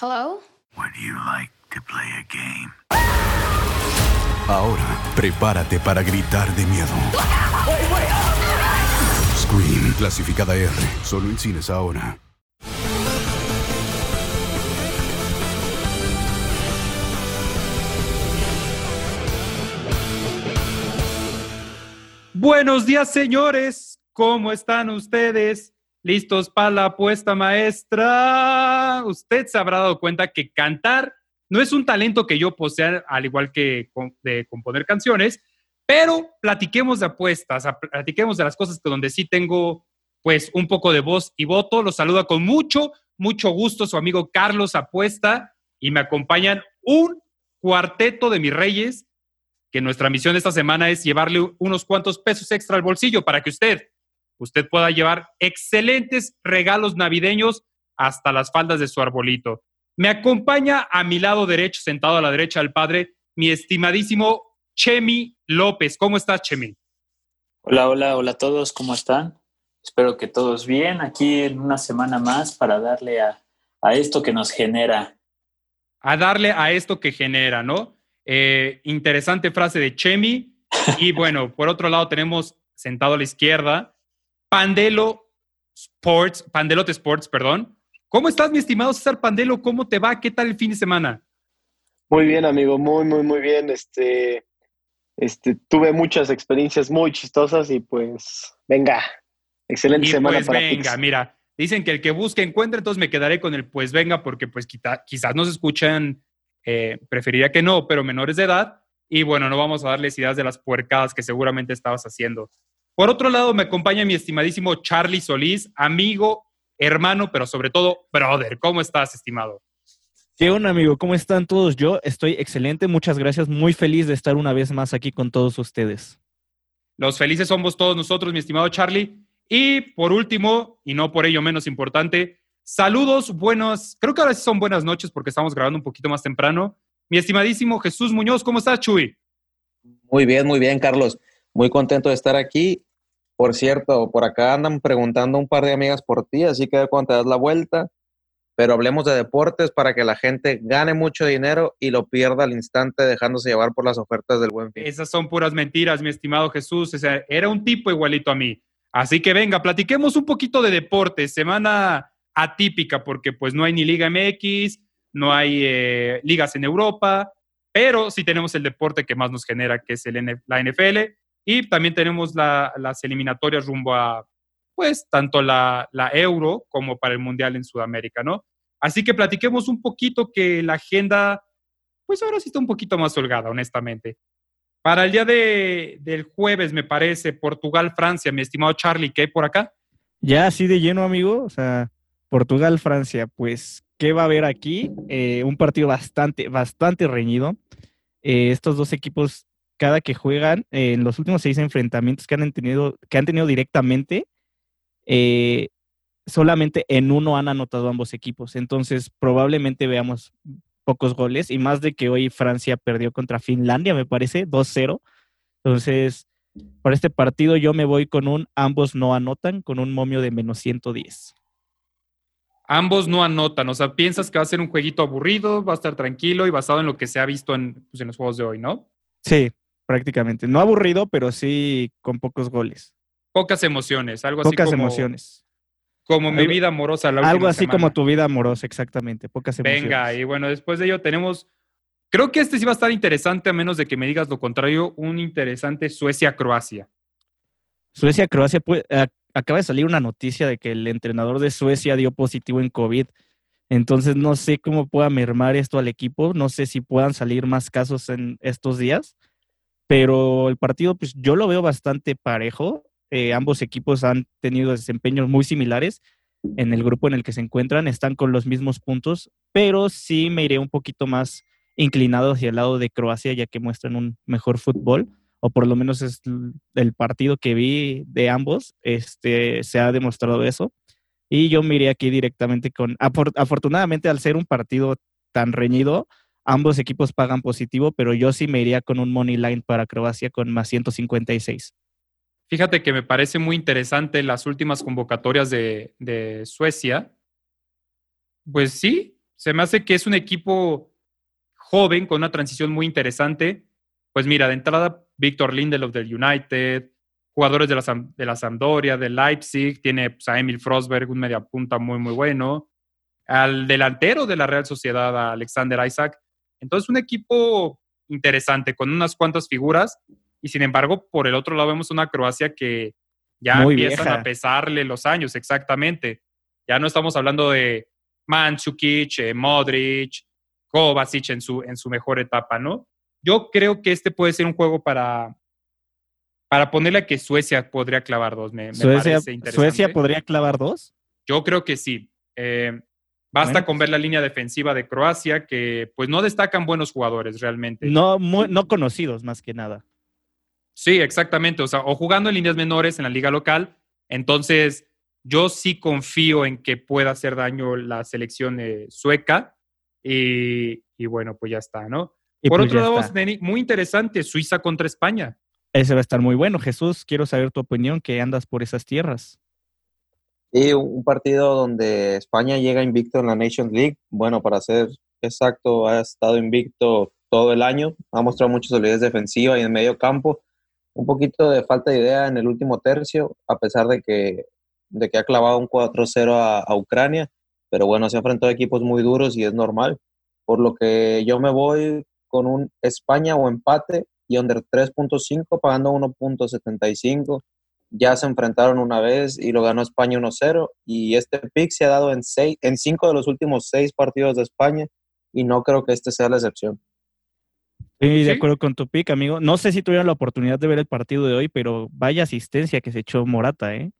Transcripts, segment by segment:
Hello? Would you like to play a game? Ahora, prepárate para gritar de miedo. Scream, clasificada R, solo en cines ahora. Buenos días, señores. ¿Cómo están ustedes? ¿Listos para la apuesta maestra? Usted se habrá dado cuenta que cantar no es un talento que yo posea, al igual que de componer canciones, pero platiquemos de apuestas, platiquemos de las cosas que donde sí tengo pues un poco de voz y voto. Los saluda con mucho, mucho gusto su amigo Carlos Apuesta y me acompañan un cuarteto de mis reyes, que nuestra misión esta semana es llevarle unos cuantos pesos extra al bolsillo para que usted, usted pueda llevar excelentes regalos navideños hasta las faldas de su arbolito. Me acompaña a mi lado derecho, sentado a la derecha del padre, mi estimadísimo Chemi López. ¿Cómo estás, Chemi? Hola, hola, hola a todos, ¿cómo están? Espero que todos bien. Aquí en una semana más para darle a, a esto que nos genera. A darle a esto que genera, ¿no? Eh, interesante frase de Chemi. Y bueno, por otro lado tenemos sentado a la izquierda Pandelo Sports, Pandelote Sports, perdón. ¿Cómo estás, mi estimado César Pandelo? ¿Cómo te va? ¿Qué tal el fin de semana? Muy bien, amigo, muy, muy, muy bien. Este, este, tuve muchas experiencias muy chistosas y pues, venga, excelente y semana pues para venga, mira, dicen que el que busque encuentra, entonces me quedaré con el pues venga porque pues quizás nos escuchan eh, preferiría que no, pero menores de edad. Y bueno, no vamos a darles ideas de las puercadas que seguramente estabas haciendo. Por otro lado, me acompaña mi estimadísimo Charlie Solís, amigo, hermano, pero sobre todo, brother. ¿Cómo estás, estimado? ¿Qué onda, amigo? ¿Cómo están todos? Yo estoy excelente, muchas gracias, muy feliz de estar una vez más aquí con todos ustedes. Los felices somos todos nosotros, mi estimado Charlie. Y por último, y no por ello menos importante, Saludos, buenos, creo que ahora sí son buenas noches porque estamos grabando un poquito más temprano. Mi estimadísimo Jesús Muñoz, ¿cómo estás, Chuy? Muy bien, muy bien, Carlos. Muy contento de estar aquí. Por cierto, por acá andan preguntando un par de amigas por ti, así que cuando te das la vuelta, pero hablemos de deportes para que la gente gane mucho dinero y lo pierda al instante dejándose llevar por las ofertas del buen fin. Esas son puras mentiras, mi estimado Jesús. Era un tipo igualito a mí. Así que venga, platiquemos un poquito de deportes. Semana atípica porque pues no hay ni Liga MX, no hay eh, ligas en Europa, pero sí tenemos el deporte que más nos genera, que es el, la NFL, y también tenemos las eliminatorias rumbo a, pues, tanto la, la Euro como para el Mundial en Sudamérica, ¿no? Así que platiquemos un poquito que la agenda, pues ahora sí está un poquito más holgada, honestamente. Para el día de, del jueves, me parece, Portugal-Francia, mi estimado Charlie, ¿qué hay por acá? Ya así de lleno, amigo. O sea, Portugal-Francia, pues, ¿qué va a haber aquí? Eh, un partido bastante, bastante reñido. Eh, estos dos equipos, cada que juegan, eh, en los últimos seis enfrentamientos que han tenido, que han tenido directamente, solamente en uno han anotado ambos equipos. Entonces, probablemente veamos pocos goles y más de que hoy Francia perdió contra Finlandia, me parece, 2-0. Entonces, para este partido yo me voy con un ambos no anotan, con un momio de menos 110 ambos no anotan. O sea, piensas que va a ser un jueguito aburrido, va a estar tranquilo y basado en lo que se ha visto en, pues, en los juegos de hoy, ¿no? Sí, prácticamente. No aburrido, pero sí con pocos goles. Pocas emociones, algo así Pocas emociones. Como mi vida amorosa. La algo así semana. como tu vida amorosa, exactamente. Pocas emociones. Venga, y bueno, después de ello tenemos. Creo que este sí va a estar interesante, a menos de que me digas lo contrario, un interesante Suecia-Croacia. Suecia-Croacia, pues, acaba de salir una noticia de que el entrenador de Suecia dio positivo en COVID. Entonces no sé cómo pueda mermar esto al equipo, no sé si puedan salir más casos en estos días, pero el partido pues yo lo veo bastante parejo. Eh, ambos equipos han tenido desempeños muy similares en el grupo en el que se encuentran, están con los mismos puntos, pero sí me iré un poquito más inclinado hacia el lado de Croacia ya que muestran un mejor fútbol o por lo menos es el partido que vi de ambos, este, se ha demostrado eso. Y yo miré aquí directamente con, afortunadamente al ser un partido tan reñido, ambos equipos pagan positivo, pero yo sí me iría con un money line para Croacia con más 156. Fíjate que me parece muy interesante las últimas convocatorias de, de Suecia. Pues sí, Se me hace que es un equipo joven con una transición muy interesante. Pues mira, de entrada, Víctor Lindelof del United, jugadores de la, de la Sampdoria, del Leipzig, tiene pues, a Emil Frosberg, un mediapunta muy, muy bueno, al delantero de la Real Sociedad, a Alexander Isaac. Entonces, un equipo interesante, con unas cuantas figuras, y sin embargo, por el otro lado vemos una Croacia que ya Muy empiezan vieja. a pesarle los años, exactamente. Ya no estamos hablando de Mandzukic, eh, Modric, Kovacic en su, en su mejor etapa, ¿no? Yo creo que este puede ser un juego para, para ponerle a que Suecia podría clavar dos. Me, me Suecia, parece interesante. Suecia podría clavar dos. Yo creo que sí. Eh, basta Bueno, con ver la línea defensiva de Croacia, que pues no destacan buenos jugadores realmente. No, mu- no conocidos más que nada. Sí, exactamente. O sea, o jugando en líneas menores en la liga local. Entonces, yo sí confío en que pueda hacer daño la selección eh, sueca. Y, y bueno, pues ya está, ¿no? Y Por pues otro lado, está. Muy interesante, Suiza contra España. Ese va a estar muy bueno. Jesús, quiero saber tu opinión, que andas por esas tierras. Y un partido donde España llega invicto en la Nations League. Bueno, para ser exacto, ha estado invicto todo el año. Ha mostrado mucha solidez defensiva y en medio campo. Un poquito de falta de idea en el último tercio, a pesar de que, de que ha clavado un 4-0 a, Ucrania. Pero bueno, se ha a equipos muy duros y es normal. Por lo que yo me voy con un España o empate y under 3.5 pagando 1.75 ya se enfrentaron una vez y lo ganó España 1-0 y este pick se ha dado en seis, en cinco de los últimos seis partidos de España y no creo que este sea la excepción. Estoy de Sí. acuerdo con tu pick, amigo. No sé si tuvieron la oportunidad de ver el partido de hoy, pero vaya asistencia que se echó Morata, ¿eh?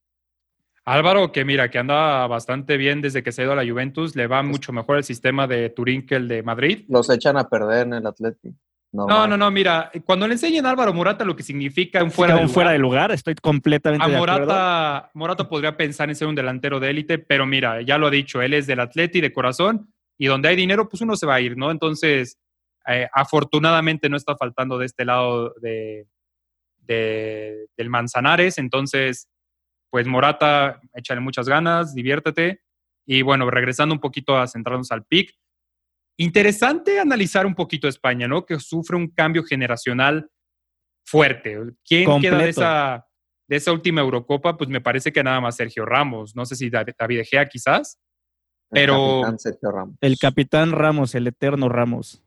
Álvaro, que mira, que anda bastante bien desde que se ha ido a la Juventus, le va mucho mejor el sistema de Turín que el de Madrid. Los echan a perder en el Atlético. No, no, no, mira, cuando le enseñen a Álvaro Morata lo que significa un fuera Fuera, de un fuera de lugar, lugar, estoy completamente a de acuerdo. Morata, Morata podría pensar en ser un delantero de élite, pero mira, ya lo ha dicho, él es del Atleti de corazón y donde hay dinero, pues uno se va a ir, ¿no? Entonces, eh, afortunadamente no está faltando de este lado de, de- del Manzanares, entonces, pues Morata, échale muchas ganas, diviértete. Y bueno, regresando un poquito a centrarnos al pick, interesante analizar un poquito España, ¿no? Que sufre un cambio generacional fuerte. ¿Quién queda de Completo. esa, de esa última Eurocopa? Pues me parece que nada más Sergio Ramos. No sé si David Egea quizás. El pero- capitán Sergio Ramos. El capitán Ramos, el eterno Ramos.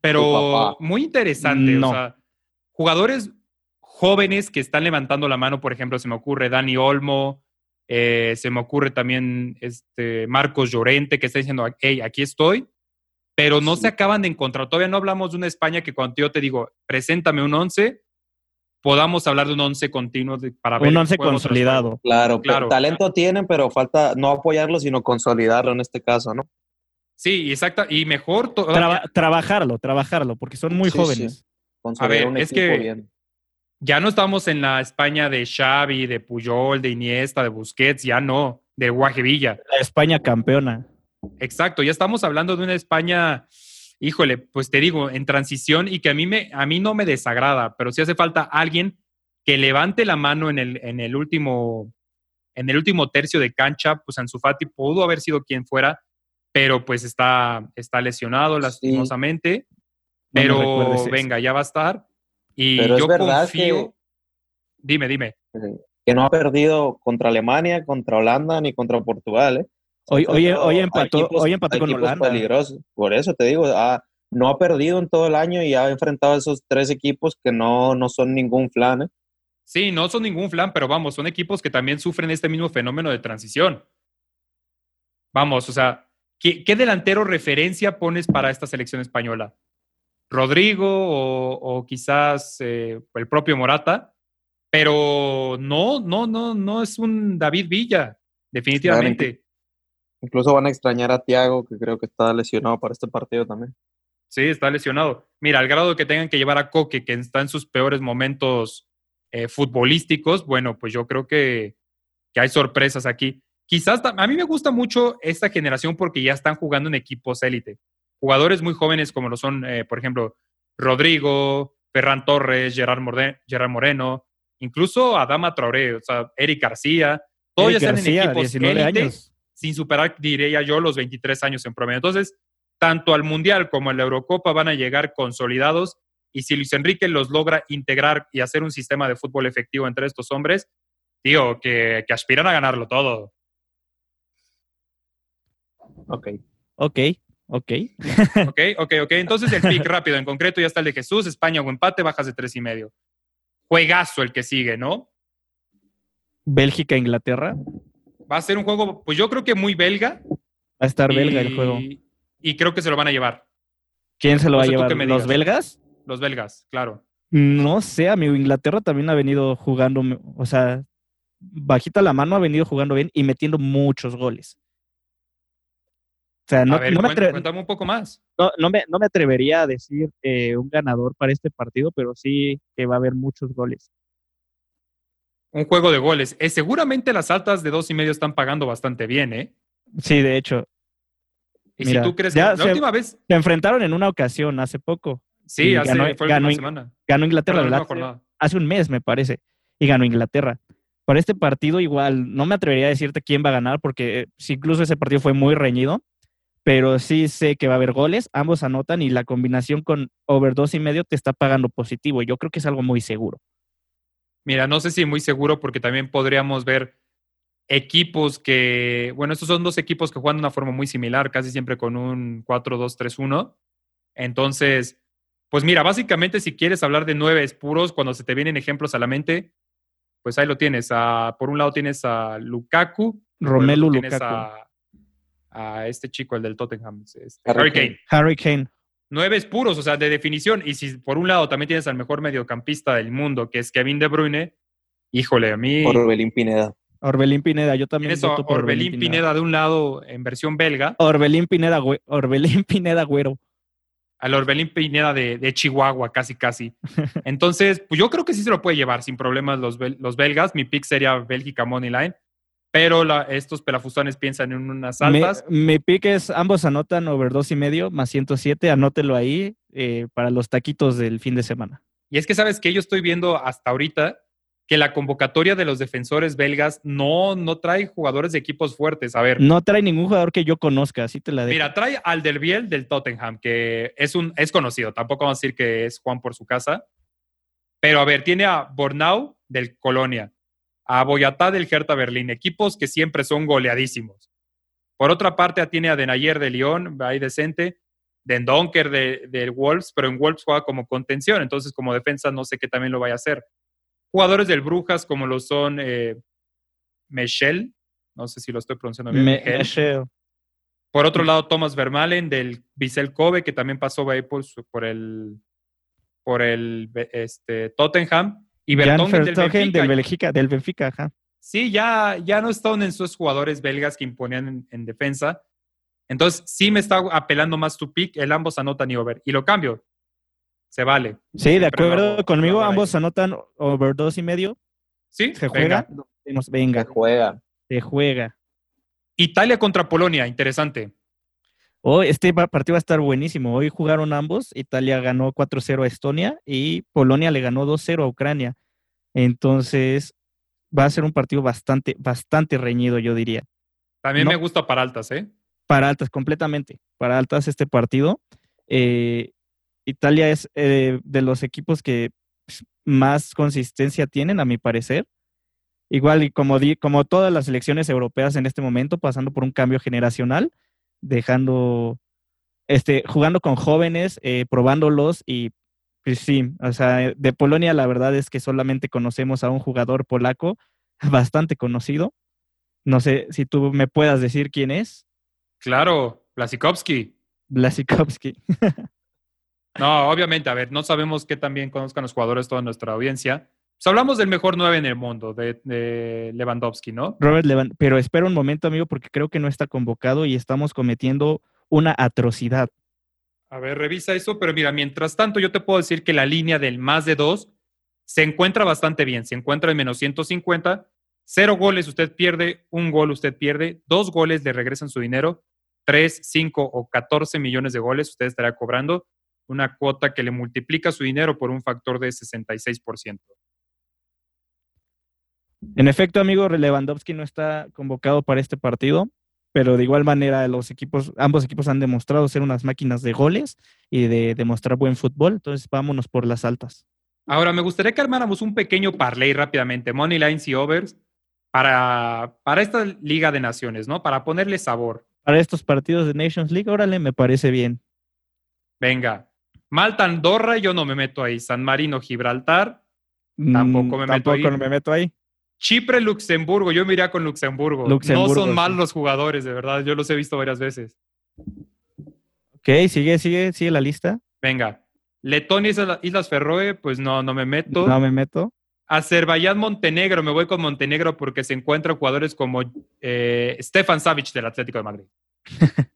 Pero muy interesante. No. O sea, jugadores jóvenes que están levantando la mano, por ejemplo, se me ocurre Dani Olmo, eh, se me ocurre también este Marcos Llorente, que está diciendo, hey, aquí estoy, pero no Sí. se acaban de encontrar. Todavía no hablamos de una España que cuando yo te digo, preséntame un 11, podamos hablar de un 11 continuo de- para ver Un once juegos tras consolidado. Claro, Claro. pero talento tienen, pero falta no apoyarlo, sino consolidarlo en este caso, ¿no? Sí, exacto. Y mejor Traba- trabajarlo, trabajarlo, porque son muy Sí, jóvenes. sí. Consolidar ver, un es que- bien. ya no estamos en la España de Xavi, de Puyol, de Iniesta, de Busquets, ya no, de Guajevilla. La España campeona. Exacto, ya estamos hablando de una España, híjole, pues te digo, en transición y que a mí, me, a mí no me desagrada, pero sí hace falta alguien que levante la mano en el, en el último en el último tercio de cancha, pues Ansu Fati pudo haber sido quien fuera, pero pues está, está lesionado lastimosamente, pero venga, ya va a estar. Y Pero es yo verdad confío. Dime, dime. Que no ha perdido contra Alemania, contra Holanda ni contra Portugal, ¿eh? Hoy, hoy, empató, equipos- hoy empató con Holanda. peligrosos. Por eso te digo, ah, no ha perdido en todo el año y ha enfrentado a esos tres equipos que no, no son ningún flan. ¿eh? Sí, no son ningún flan, pero vamos, son equipos que también sufren este mismo fenómeno de transición. Vamos, o sea, ¿qué, qué delantero referencia pones para esta selección española? ¿Rodrigo o, o quizás eh, el propio Morata? Pero no, no, no, no es un David Villa, definitivamente. Incluso van a extrañar a Thiago, que creo que está lesionado para este partido también. Sí, está lesionado. Mira, al grado que tengan que llevar a Coque, que está en sus peores momentos eh, futbolísticos, bueno, pues yo creo que, que hay sorpresas aquí. Quizás a mí me gusta mucho esta generación porque ya están jugando en equipos élite. Jugadores muy jóvenes como lo son, eh, por ejemplo, Rodrigo, Ferran Torres, Gerard, Morde- Gerard Moreno, incluso Adama Traoré, o sea, Eric García. Todos Eric ya están en equipos 19 élite. Sin superar, diría yo, los 23 años en promedio. Entonces, tanto al Mundial como a la Eurocopa van a llegar consolidados y si Luis Enrique los logra integrar y hacer un sistema de fútbol efectivo entre estos hombres, tío, que, que aspiran a ganarlo todo. Ok. Ok, ok. Ok, ok, ok. Entonces el pick rápido, en concreto ya está el de Jesús, España o empate, bajas de tres y medio. Juegazo el que sigue, ¿no? Bélgica, Inglaterra. Va a ser un juego, pues yo creo que muy belga. Va a estar belga el juego. Y creo que se lo van a llevar. ¿Quién se lo va a llevar? ¿Los belgas? Los belgas, claro. No sé, amigo. Inglaterra también ha venido jugando, o sea, bajita la mano ha venido jugando bien y metiendo muchos goles. O sea, no, a ver, no me, cuéntame un poco más. no- no me- no me atrevería a decir eh, un ganador para este partido, pero sí que va a haber muchos goles. Un juego de goles. Eh, seguramente las altas de dos y medio están pagando bastante bien, ¿eh? Sí, de hecho, Y Mira, si tú crees que la se- última vez, se enfrentaron en una ocasión hace poco. sí, hace, ganó- fue en- semana. Ganó Inglaterra, hace un mes, me parece, y ganó Inglaterra. Para este partido igual, no me atrevería a decirte quién va a ganar, porque eh, incluso ese partido fue muy reñido, pero sí sé que va a haber goles, ambos anotan y la combinación con over dos y medio te está pagando positivo. Yo creo que es algo muy seguro. Mira, no sé si muy seguro porque también podríamos ver equipos que, bueno, estos son dos equipos que juegan de una forma muy similar, casi siempre con un 4-2-3-1. Entonces, pues mira, básicamente si quieres hablar de nueve puros, cuando se te vienen ejemplos a la mente, pues ahí lo tienes. A- por un lado tienes a Lukaku, Romelu otro tienes Lukaku. A, a este chico, el del Tottenham, este, Harry Harry Kane. Kane. Harry Kane. Nueve puros, o sea, de definición. Y si por un lado también tienes al mejor mediocampista del mundo, que es Kevin De Bruyne, híjole, a mí Orbelín Pineda. Orbelín Pineda, yo también voto por Orbelín Pineda de un lado en versión belga, Orbelín Pineda, güe- Orbelín Pineda Güero. al Orbelín Pineda de, de Chihuahua, casi, casi. Entonces, pues yo creo que sí se lo puede llevar sin problemas los, bel- los belgas. Mi pick sería Bélgica Money Line, pero la- estos pelafustones piensan en unas altas. mi pick es ambos anotan over dos y medio más 107. Anótelo ahí eh, para los taquitos del fin de semana. Y es que, ¿sabes que Yo estoy viendo hasta ahorita que la convocatoria de los defensores belgas no, no trae jugadores de equipos fuertes. A ver, No trae ningún jugador que yo conozca, así te la dejo. Mira, trae al del Biel del Tottenham, que es, un, es conocido, tampoco vamos a decir que es Juan por su casa. Pero a ver, tiene a Bornau del Colonia, a Boyatá del Hertha Berlín, equipos que siempre son goleadísimos. Por otra parte, tiene a Denayer de Lyon, ahí decente, Den Donker de, del Wolves, pero en Wolves juega como contención, entonces como defensa no sé qué también lo vaya a hacer. Jugadores del Brujas como lo son eh, Michel, no sé si lo estoy pronunciando bien. Me- Michel. Por otro lado, Thomas Vermalen del Vissel Kobe, que también pasó ahí por, por el, por el este, Tottenham. Y Vertonghen del Benfica. del Benfica, del Benfica, ajá. Sí, ya, ya no están en esos jugadores belgas que imponían en, en defensa. Entonces, sí me está apelando más tu pick. El ambos anotan y over. Y lo cambio. Se vale. Sí, de lo acuerdo conmigo, lo ambos anotan over dos y medio. ¿Sí? ¿Se Venga. juega? Nos- Venga, Que juega. se juega. Italia contra Polonia. Interesante. Hoy este pa- partido va a estar buenísimo. Hoy jugaron ambos. Italia ganó 4-0 a Estonia y Polonia le ganó 2-0 a Ucrania. Entonces, va a ser un partido bastante, bastante reñido, yo diría. También No. me gusta para altas, ¿eh? Para altas, completamente. Para altas este partido. Eh, Italia es eh, de los equipos que más consistencia tienen, a mi parecer. Igual y como, di- como todas las selecciones europeas en este momento, pasando por un cambio generacional, dejando, este, jugando con jóvenes, eh, probándolos y pues sí, o sea, de Polonia la verdad es que solamente conocemos a un jugador polaco bastante conocido. No sé si tú me puedas decir quién es. Claro, Blasikowski. Blasikowski. No, obviamente, a ver, no sabemos qué también conozcan los jugadores toda nuestra audiencia. Pues hablamos del mejor nueve en el mundo, de, de Lewandowski, ¿no? Robert Levan, pero espera un momento, amigo, porque creo que no está convocado y estamos cometiendo una atrocidad. A ver, revisa eso, pero mira, mientras tanto yo te puedo decir que la línea del más de dos se encuentra bastante bien, se encuentra en menos 150, cero goles usted pierde, un gol usted pierde, dos goles le regresan su dinero, tres, cinco o 14 millones de goles usted estará cobrando una cuota que le multiplica su dinero por un factor de 66%. En efecto, amigo, Lewandowski no está convocado para este partido. pero de igual manera los equipos, ambos equipos han demostrado ser unas máquinas de goles y de demostrar buen fútbol, entonces vámonos por las altas. Ahora, me gustaría que armáramos un pequeño parlay rápidamente, money lines y overs, para, para esta Liga de Naciones, ¿no? Para ponerle sabor. Para estos partidos de Nations League, órale, me parece bien. Venga, Malta, Andorra, yo no me meto ahí. San Marino, Gibraltar, tampoco me Mm, meto ahí. tampoco me meto ahí. Chipre, Luxemburgo, yo me iría con Luxemburgo. Luxemburgo, no son sí. mal los jugadores, de verdad, yo los he visto varias veces. Ok, sigue, sigue, sigue la lista. Venga, Letonia, Islas- Islas Ferroe, pues no, no me meto. No me meto. Azerbaiyán, Montenegro, me voy con Montenegro porque se encuentran jugadores como eh, Stefan Savic del Atlético de Madrid.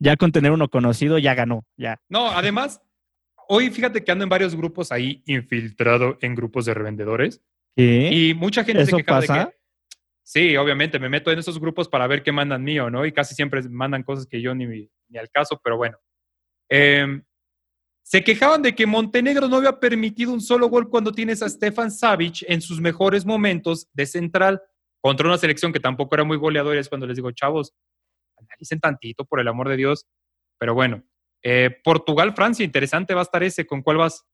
Ya con tener uno conocido, ya ganó, ya. No, además, hoy fíjate que ando en varios grupos ahí infiltrado en grupos de revendedores ¿Qué? y mucha gente se ¿Eso quejaba de que sí, obviamente me meto en esos grupos para ver qué mandan mío, ¿no? Y casi siempre mandan cosas que yo ni, ni al caso, pero bueno. Em, se quejaban de que Montenegro no había permitido un solo gol cuando tienes a Stefan Savic en sus mejores momentos de central contra una selección que tampoco era muy goleadora. Es cuando les digo, chavos, analicen tantito, por el amor de Dios. Pero bueno, eh, Portugal, Francia, interesante va a estar ese. ¿Con cuál vas?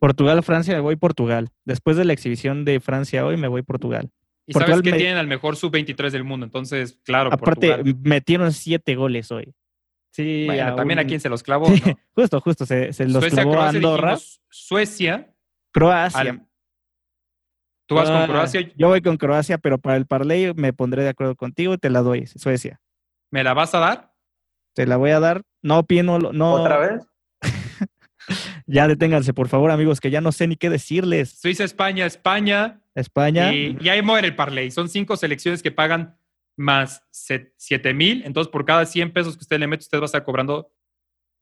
Portugal, Francia, me voy Portugal. Después de la exhibición de Francia hoy, me voy Portugal. Y Portugal sabes que me- tienen al mejor sub-23 del mundo, entonces, claro, Aparte, Portugal. metieron siete goles hoy. Sí, Bueno, también a quien se los clavó, Sí, ¿no? justo, justo, se, se los Suecia, clavó Croacia, Andorra. dijimos Suecia. Croacia. al- Tú vas con Ah, Croacia, Yo voy con Croacia, pero para el parlay me pondré de acuerdo contigo y te la doy, Suecia. ¿me la vas a dar? Te la voy a dar. No opino, no. ¿Otra vez? Ya deténganse, por favor, amigos, que ya no sé ni qué decirles. Suiza, España, España. España. Y, y ahí muere el parlay. Son cinco selecciones que pagan más 7 mil. Entonces, por cada 100 pesos que usted le mete, usted va a estar cobrando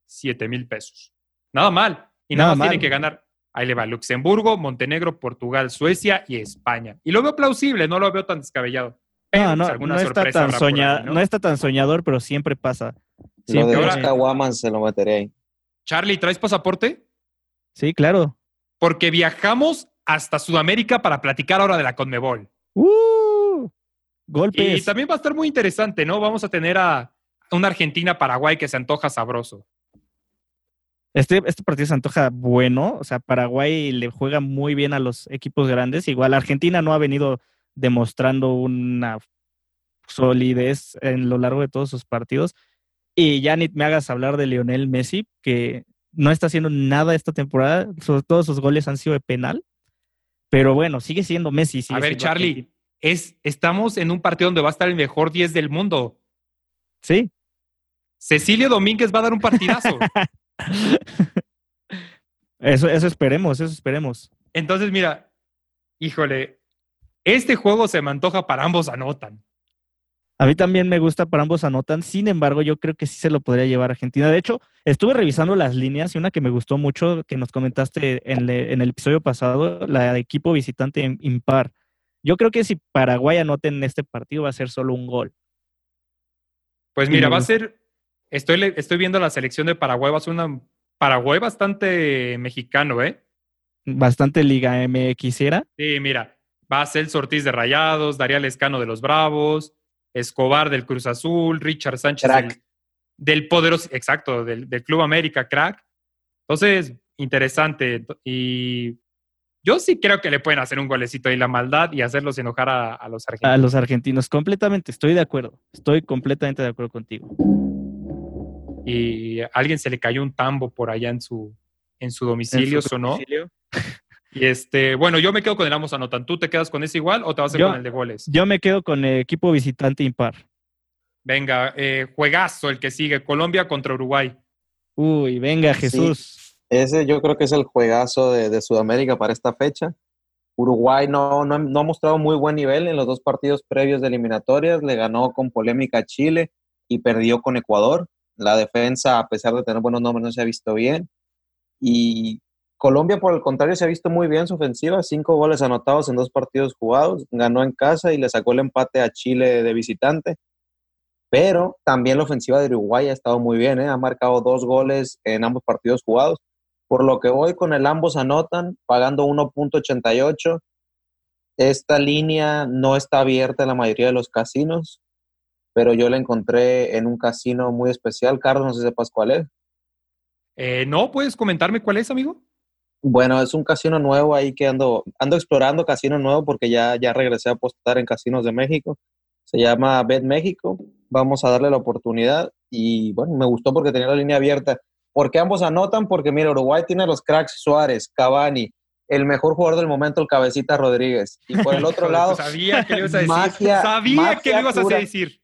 7 mil pesos. Nada mal. Y nada, Nada más mal. tiene que ganar. Ahí le va Luxemburgo, Montenegro, Portugal, Suecia y España. Y lo veo plausible, no lo veo tan descabellado. Pero, No, pues, no, alguna no está, sorpresa tan habrá por soña- ahí, ¿no? ¿no? está tan soñador, pero siempre pasa. Lo Siempre. de ahora- los Caguamas se lo meteré ahí. Charlie, ¿traes pasaporte? Sí, claro. Porque viajamos hasta Sudamérica para platicar ahora de la Conmebol. ¡Uh! Golpes. Y también va a estar muy interesante, ¿no? Vamos a tener a una Argentina-Paraguay que se antoja sabroso. Este, este partido se antoja bueno. O sea, Paraguay le juega muy bien a los equipos grandes. Igual Argentina no ha venido demostrando una solidez en lo largo de todos sus partidos. Y ya ni me hagas hablar de Lionel Messi, que no está haciendo nada esta temporada. Sobre todos sus goles han sido de penal. Pero bueno, sigue siendo Messi. sigue a ver, Charlie, es, estamos en un partido donde va a estar el mejor 10 del mundo. Sí. Cecilio Domínguez va a dar un partidazo. Eso, eso esperemos, eso esperemos. Entonces, mira, híjole, este juego se me antoja para ambos anotan. A mí también me gusta para ambos anotan. Sin embargo, yo creo que sí se lo podría llevar Argentina. De hecho, estuve revisando las líneas y una que me gustó mucho, que nos comentaste en, le- en el episodio pasado, la de equipo visitante impar. Yo creo que si Paraguay anota en este partido va a ser solo un gol. Pues mira, va a ser, estoy, estoy viendo la selección de Paraguay, va a ser una Paraguay bastante mexicano, ¿eh? Bastante Liga MX era. Sí, mira, va a ser Ortiz de Rayados, Daría Lescano de los Bravos, Escobar del Cruz Azul, Richard Sánchez Crack. del, del poderoso, exacto, del, del Club América, crack. Entonces, interesante. Y yo sí creo que le pueden hacer un golecito ahí la maldad y hacerlos enojar a, a los A argentinos. los argentinos, completamente, estoy de acuerdo. Estoy completamente de acuerdo contigo. Y a alguien se le cayó un tambo por allá en su, en su domicilio, En su sonó. domicilio. Y este, bueno, yo me quedo con el Amos Anotan. ¿Tú te quedas con ese igual o te vas a ir Yo- con el de goles? Yo me quedo con el equipo visitante impar. Venga, eh, juegazo el que sigue. Colombia contra Uruguay. Uy, venga, Sí. Jesús. Ese yo creo que es el juegazo de, de Sudamérica para esta fecha. Uruguay no, no, no ha mostrado muy buen nivel en los dos partidos previos de eliminatorias. Le ganó con polémica a Chile y perdió con Ecuador. La defensa, a pesar de tener buenos nombres, no se ha visto bien. Y Colombia, por el contrario, se ha visto muy bien su ofensiva. Cinco goles anotados en dos partidos jugados. Ganó en casa y le sacó el empate a Chile de visitante. Pero también la ofensiva de Uruguay ha estado muy bien. ¿eh? Ha marcado dos goles en ambos partidos jugados. Por lo que voy con el ambos anotan, pagando 1.88. Esta línea no está abierta en la mayoría de los casinos, pero yo la encontré en un casino muy especial. Carlos, no sé si sepas cuál es. Eh, no, ¿puedes comentarme cuál es, amigo? Bueno, es un casino nuevo ahí que ando, ando explorando casino nuevo porque ya, ya regresé a apostar en casinos de México. Se llama Bet México. Vamos a darle la oportunidad y bueno, me gustó porque tenía la línea abierta. porque ambos anotan? Porque mira, Uruguay tiene los cracks Suárez, Cavani, el mejor jugador del momento, el Cabecita Rodríguez. Y por el otro lado, Sabía que le ibas a decir. Magia- Sabía que le magia ibas a pura. decir.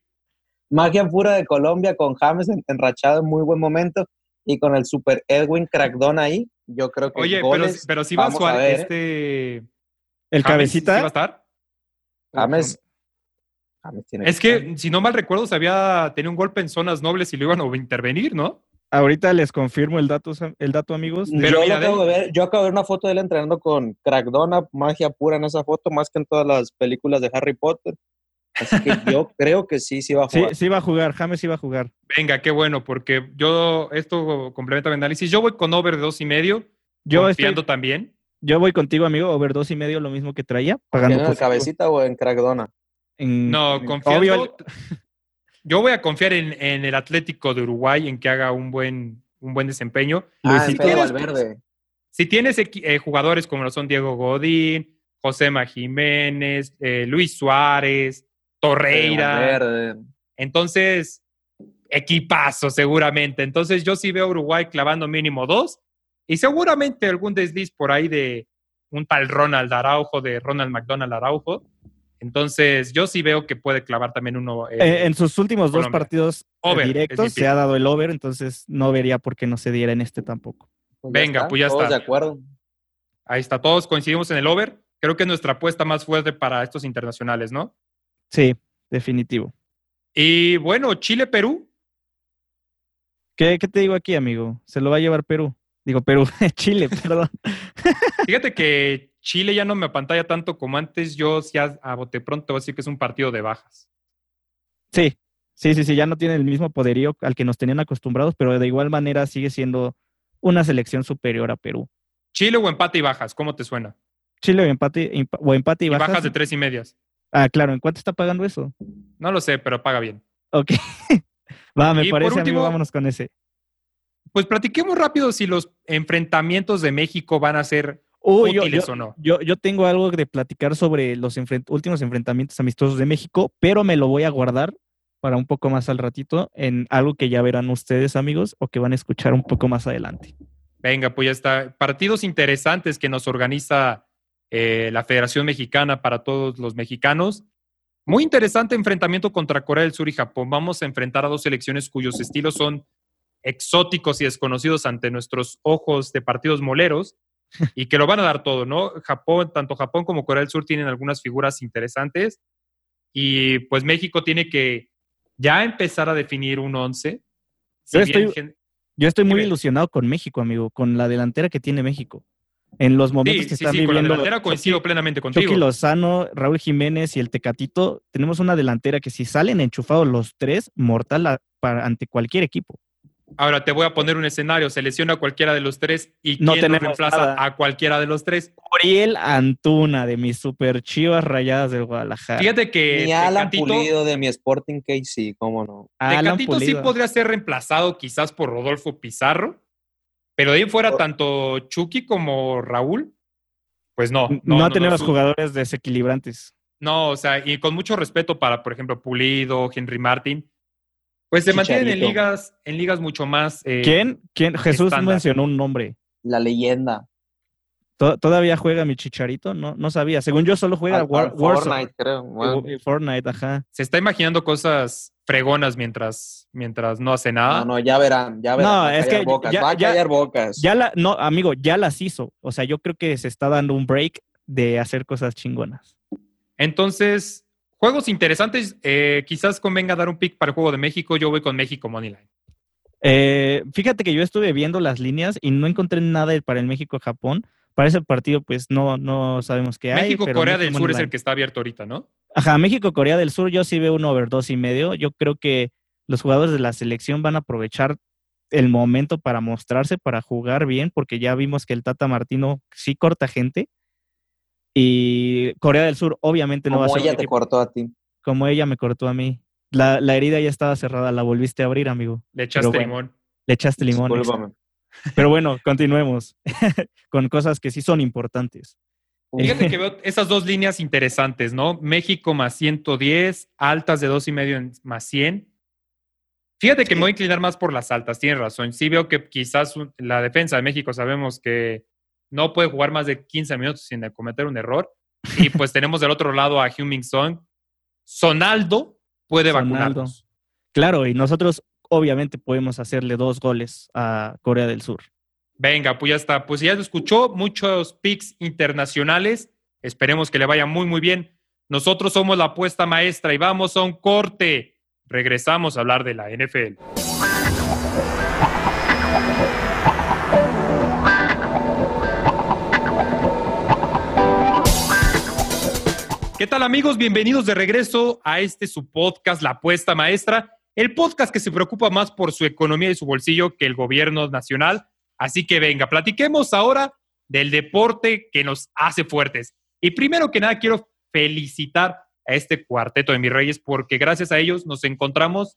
magia pura de Colombia con James en- enrachado en muy buen momento y con el super Edwin Crackdon ahí. Yo creo que Oye, pero, goles, pero si va vamos a ver, ¿eh? este. El James, cabecita. ¿sí va a estar? James, James tiene Es que, si no mal recuerdo, se había tenido un golpe en zonas nobles y lo iban a intervenir, ¿no? Ahorita les confirmo el dato, el dato amigos. Pero yo, mira, acabo de- de ver, yo acabo de ver una foto de él entrenando con Crackdona, magia pura en esa foto, más que en todas las películas de Harry Potter. Así que yo creo que sí, sí va a Sí, jugar. sí va a jugar, James sí va a jugar. Venga, qué bueno, porque yo, esto complementa mi análisis. Yo voy con over de dos y medio, Yo, confiando estoy, también. yo voy contigo, amigo, over dos y medio, lo mismo que traía, pagando ¿En positivo. cabecita o en Crackdona? En- No, en- confiando. obvio, Yo voy a confiar en, en el Atlético de Uruguay, en que haga un buen, un buen desempeño. Ah, Fede tienes- Valverde. Si tienes eh, jugadores como lo son Diego Godín, Josema Jiménez, eh, Luis Suárez, Torreira, Valverde. entonces, equipazo seguramente. Entonces yo sí veo a Uruguay clavando mínimo dos y seguramente algún desliz por ahí de un tal Ronald Araujo, de Ronald McDonald Araujo. Entonces yo sí veo que puede clavar también uno. eh, eh, en sus últimos dos Colombia. partidos eh, Over, directos se ha dado el over, entonces no vería por qué no se diera en este tampoco. Pues Venga, pues ya todos está. de acuerdo. Ahí está, todos coincidimos en el over. Creo que es nuestra apuesta más fuerte para estos internacionales, ¿no? Sí, definitivo. Y bueno, Chile-Perú. ¿Qué, qué te digo aquí, amigo? Se lo va a llevar Perú. Digo, Perú, Chile, perdón. Fíjate que Chile ya no me apantalla tanto como antes. Yo sí a, bote pronto voy a decir que es un partido de bajas. Sí, sí, sí, sí, ya no tiene el mismo poderío al que nos tenían acostumbrados, pero de igual manera sigue siendo una selección superior a Perú. Chile o empate y bajas, ¿cómo te suena? Chile o empate, o empate y, Y bajas. bajas de tres y medias. Ah, claro, ¿en cuánto está pagando eso? No lo sé, pero paga bien. Ok. Va, me Y parece, último- amigo, vámonos con ese. Pues platiquemos rápido si los enfrentamientos de México van a ser útiles yo- o no. yo- yo tengo algo de platicar sobre los últimos enfrentamientos amistosos de México, pero me lo voy a guardar para un poco más al ratito en algo que ya verán ustedes, amigos, o que van a escuchar un poco más adelante. Venga, pues ya está. Partidos interesantes que nos organiza eh, la Federación Mexicana para todos los mexicanos. Muy interesante enfrentamiento contra Corea del Sur y Japón. Vamos a enfrentar a dos selecciones cuyos estilos son exóticos y desconocidos ante nuestros ojos de partidos moleros y que lo van a dar todo, ¿no? Japón, tanto Japón como Corea del Sur tienen algunas figuras interesantes y pues México tiene que ya empezar a definir un once. Si Yo bien estoy- gen- Yo estoy muy ilusionado con México, amigo, con la delantera que tiene México. En los momentos Sí, que sí, están sí, con la viviendo delantera coincido plenamente contigo. Chucky Lozano, Raúl Jiménez y el Tecatito, tenemos una delantera que si salen enchufados los tres, mortal a- para, ante cualquier equipo. Ahora te voy a poner un escenario, se lesiona a cualquiera de los tres y No ¿quién reemplaza nada. a cualquiera de los tres? Uriel Antuna de mis super chivas rayadas del Guadalajara. Fíjate que Ni Alan Tecatito, Pulido de mi Sporting KC, cómo no. Alan Tecatito sí podría ser reemplazado quizás por Rodolfo Pizarro, pero de ahí fuera tanto Chucky como Raúl, pues no. No, No, tenemos su- jugadores desequilibrantes. No, o sea, y con mucho respeto para, por ejemplo, Pulido, Henry Martin, pues se mantienen en ligas, en ligas mucho más. eh, ¿Quién? ¿Quién? Jesús estándar. mencionó un nombre. La leyenda. ¿To- ¿Todavía juega mi chicharito? No, no sabía. Según yo, solo juega Al- War-. Fortnite, creo. Bueno, y Fortnite, ajá. Se está imaginando cosas fregonas mientras, mientras no hace nada. no, no, ya verán, ya verán. No, va es que bocas, ya- va a ya- callar bocas. Ya la, no, amigo, ya las hizo. O sea, yo creo que se está dando un break de hacer cosas chingonas. Entonces, juegos interesantes. eh, quizás convenga dar un pick para el juego de México. Yo voy con México Moneyline. Eh, fíjate que yo estuve viendo las líneas y no encontré nada para el México-Japón. Para ese partido, pues no, no sabemos qué hay. México-Corea del Sur es el que está abierto ahorita, ¿no? Ajá, México-Corea del Sur, yo sí veo un over dos y medio. Yo creo que los jugadores de la selección van a aprovechar el momento para mostrarse, para jugar bien, porque ya vimos que el Tata Martino sí corta gente. Y Corea del Sur, obviamente, no va a Como ser un ella te equipo cortó a ti. como ella me cortó a mí. La, la herida ya estaba cerrada, la volviste a abrir, amigo. Le echaste bueno. limón. Le echaste limón. Pero bueno, continuemos con cosas que sí son importantes. Fíjate que veo esas dos líneas interesantes, ¿no? México más 110, altas de dos y medio más 100. Fíjate que me voy a inclinar más por las altas, tienes razón. Sí veo que quizás la defensa de México sabemos que no puede jugar más de 15 minutos sin cometer un error. Y pues tenemos del otro lado a Huming Song. Sonaldo puede Sonaldo. vacunarnos. Claro, y nosotros obviamente podemos hacerle dos goles a Corea del Sur. Venga, pues ya está. Pues ya lo escuchó, muchos picks internacionales. Esperemos que le vaya muy, muy bien. Nosotros somos la apuesta maestra y vamos a un corte. Regresamos a hablar de la NFL. ¿Qué tal amigos? Bienvenidos de regreso a este su podcast, La Apuesta Maestra, el podcast que se preocupa más por su economía y su bolsillo que el gobierno nacional. Así que venga, platiquemos ahora del deporte que nos hace fuertes. Y primero que nada quiero felicitar a este cuarteto de mis reyes porque gracias a ellos nos encontramos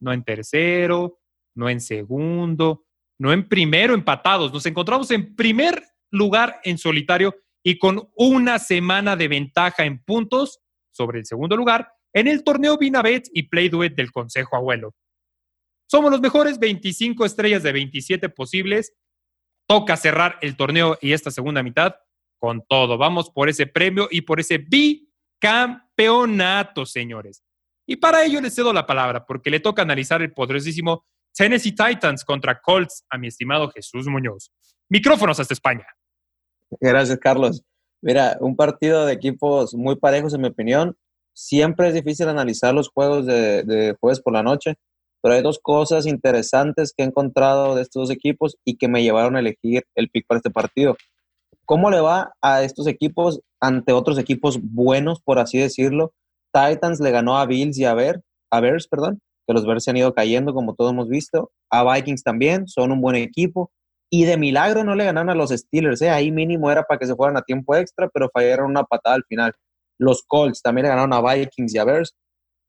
no en tercero, no en segundo, no en primero empatados, nos encontramos en primer lugar en solitario y con una semana de ventaja en puntos sobre el segundo lugar en el torneo Binabet y Play Duet del Consejo Abuelo. Somos los mejores 25 estrellas de 27 posibles. Toca cerrar el torneo y esta segunda mitad con todo. Vamos por ese premio y por ese bicampeonato, señores. Y para ello les cedo la palabra porque le toca analizar el poderosísimo Tennessee Titans contra Colts a mi estimado Jesús Muñoz. Micrófonos hasta España. Gracias, Carlos. Mira, un partido de equipos muy parejos, en mi opinión. Siempre es difícil analizar los juegos de, de jueves por la noche, pero hay dos cosas interesantes que he encontrado de estos dos equipos y que me llevaron a elegir el pick para este partido. ¿Cómo le va a estos equipos ante otros equipos buenos, por así decirlo? Titans le ganó a Bills y a, Bear, a Bears, perdón, que los Bears se han ido cayendo, como todos hemos visto. A Vikings también, son un buen equipo. Y de milagro no le ganaron a los Steelers, ¿eh? ahí mínimo era para que se fueran a tiempo extra, pero fallaron una patada al final. Los Colts también le ganaron a Vikings y a Bears,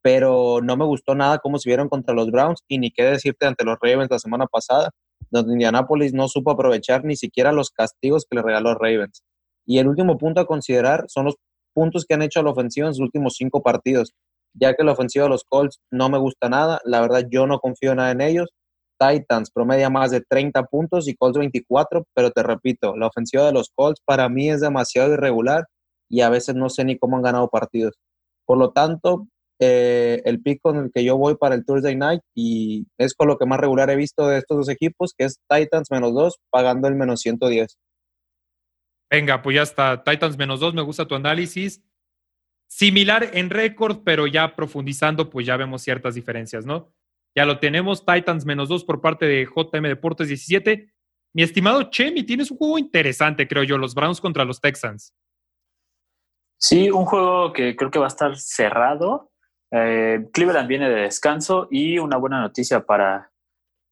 pero no me gustó nada cómo se vieron contra los Browns y ni qué decirte ante los Ravens la semana pasada, donde Indianapolis no supo aprovechar ni siquiera los castigos que le regaló Ravens. Y el último punto a considerar son los puntos que han hecho a la ofensiva en sus últimos cinco partidos, ya que la ofensiva de los Colts no me gusta nada, la verdad yo no confío nada en ellos. Titans promedia más de 30 puntos y Colts 24, pero te repito, la ofensiva de los Colts para mí es demasiado irregular y a veces no sé ni cómo han ganado partidos. Por lo tanto, eh, el pick con el que yo voy para el Thursday Night y es con lo que más regular he visto de estos dos equipos, que es Titans menos 2, pagando el menos 110. Venga, pues ya está. Titans menos dos, me gusta tu análisis. Similar en récord, pero ya profundizando, pues ya vemos ciertas diferencias, ¿no? Ya lo tenemos, Titans menos dos por parte de JM Deportes 17. Mi estimado Chemi, tienes un juego interesante, creo yo, los Browns contra los Texans. Sí, un juego que creo que va a estar cerrado. Eh, Cleveland viene de descanso y una buena noticia para,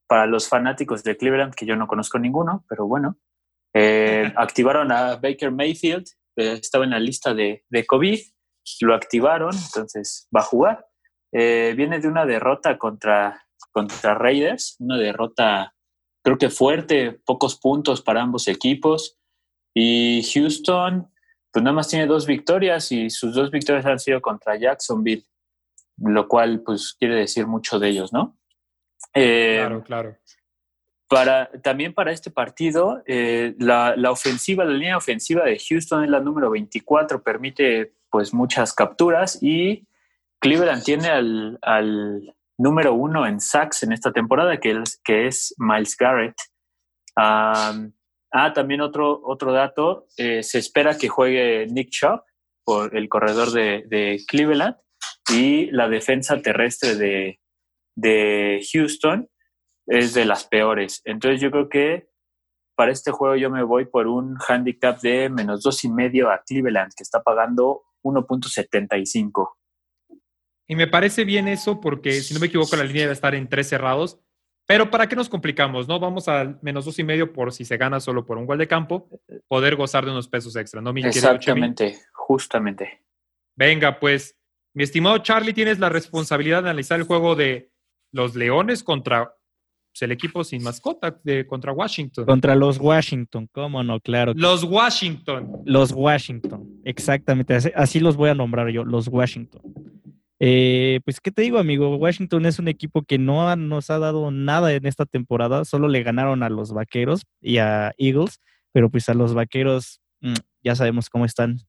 para los fanáticos de Cleveland, que yo no conozco ninguno, pero bueno. Eh, activaron a Baker Mayfield, eh, estaba en la lista de, de COVID, lo activaron, entonces va a jugar. Eh, viene de una derrota contra, contra Raiders, una derrota creo que fuerte, pocos puntos para ambos equipos. Y Houston, pues nada más tiene dos victorias y sus dos victorias han sido contra Jacksonville, lo cual pues quiere decir mucho de ellos, ¿no? Eh, Claro, claro. para, también para este partido, eh, la, la ofensiva, la línea ofensiva de Houston es la número 24, permite pues muchas capturas y Cleveland tiene al, al número uno en sacks en esta temporada, que es, que es Miles Garrett. Um, ah, también otro, otro dato, eh, se espera que juegue Nick Chubb, por el corredor de, de Cleveland, y la defensa terrestre de, de Houston es de las peores. Entonces yo creo que para este juego yo me voy por un handicap de menos dos y medio a Cleveland, que está pagando 1.75. Y me parece bien eso porque, si no me equivoco, la línea debe estar en tres cerrados. Pero ¿para qué nos complicamos? no Vamos al menos dos y medio por si se gana solo por un gol de campo, poder gozar de unos pesos extra, ¿no, mi? Exactamente, justamente. Venga, pues Mi estimado Charlie, tienes la responsabilidad de analizar el juego de los Leones contra pues, el equipo sin mascota, de, contra Washington. Contra los Washington, cómo no, claro. Los Washington. Los Washington, exactamente. Así, así los voy a nombrar yo, los Washington. Eh, pues, ¿qué te digo, amigo? Washington es un equipo que no nos ha dado nada en esta temporada. Solo le ganaron a los Vaqueros y a Eagles, pero pues a los Vaqueros mm, ya sabemos cómo están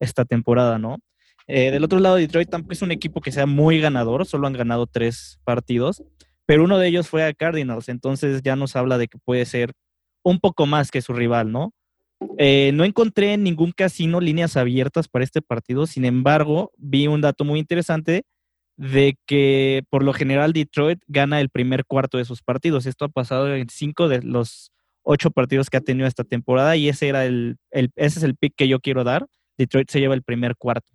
esta temporada, ¿no? Eh, del otro lado, Detroit tampoco es un equipo que sea muy ganador, solo han ganado tres partidos, pero uno de ellos fue a Cardinals, entonces ya nos habla de que puede ser un poco más que su rival, ¿no? Eh, no encontré en ningún casino líneas abiertas para este partido, sin embargo, vi un dato muy interesante de que por lo general Detroit gana el primer cuarto de sus partidos. Esto ha pasado en cinco de los ocho partidos que ha tenido esta temporada y ese era el, el- ese es el pick que yo quiero dar. Detroit se lleva el primer cuarto.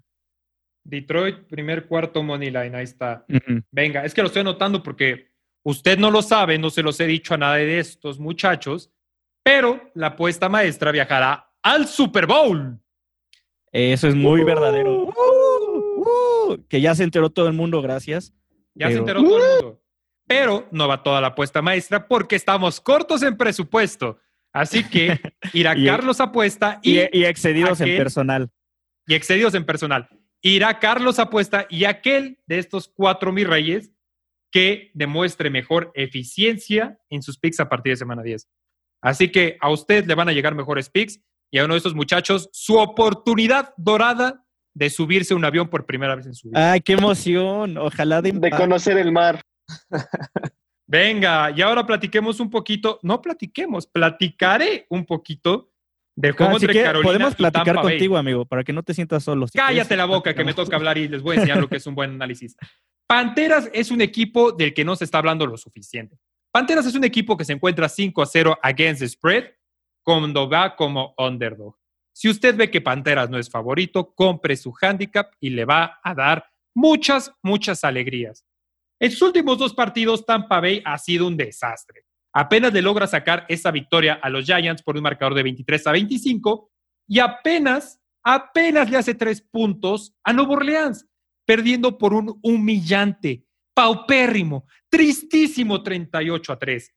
Detroit, primer cuarto money line, ahí está. Venga, es que lo estoy anotando porque usted no lo sabe, no se los he dicho a nadie de estos muchachos, pero la apuesta maestra viajará al Super Bowl. Eso es muy verdadero. Uh, uh, que ya se enteró todo el mundo, gracias. Ya se enteró todo el mundo. Pero no va toda la apuesta maestra porque estamos cortos en presupuesto. Así que irá Y- Carlos Apuesta y, Y, y excedidos en personal. y excedidos en personal. Irá Carlos Apuesta y aquel de estos cuatro mis reyes que demuestre mejor eficiencia en sus picks a partir de semana 10. Así que a usted le van a llegar mejores picks y a uno de estos muchachos su oportunidad dorada de subirse a un avión por primera vez en su vida. Ay, qué emoción. Ojalá de, De conocer el mar. Venga, y ahora platiquemos un poquito, no platiquemos, platicaré un poquito del juego Así entre que Carolina podemos platicar Tampa Bay. contigo, amigo, para que no te sientas solo. Si Cállate quieres, la boca que me toca hablar y les voy a enseñar lo que es un buen análisis. Panteras es un equipo del que no se está hablando lo suficiente. Panteras es un equipo que se encuentra 5 a 0 against the spread cuando va como underdog. Si usted ve que Panteras no es favorito, compre su handicap y le va a dar muchas, muchas alegrías. En sus últimos dos partidos, Tampa Bay ha sido un desastre. Apenas le logra sacar esa victoria a los Giants por un marcador de 23 a 25 y apenas, apenas le hace tres puntos a Nuevo Orleans, perdiendo por un humillante, paupérrimo, tristísimo 38 a 3.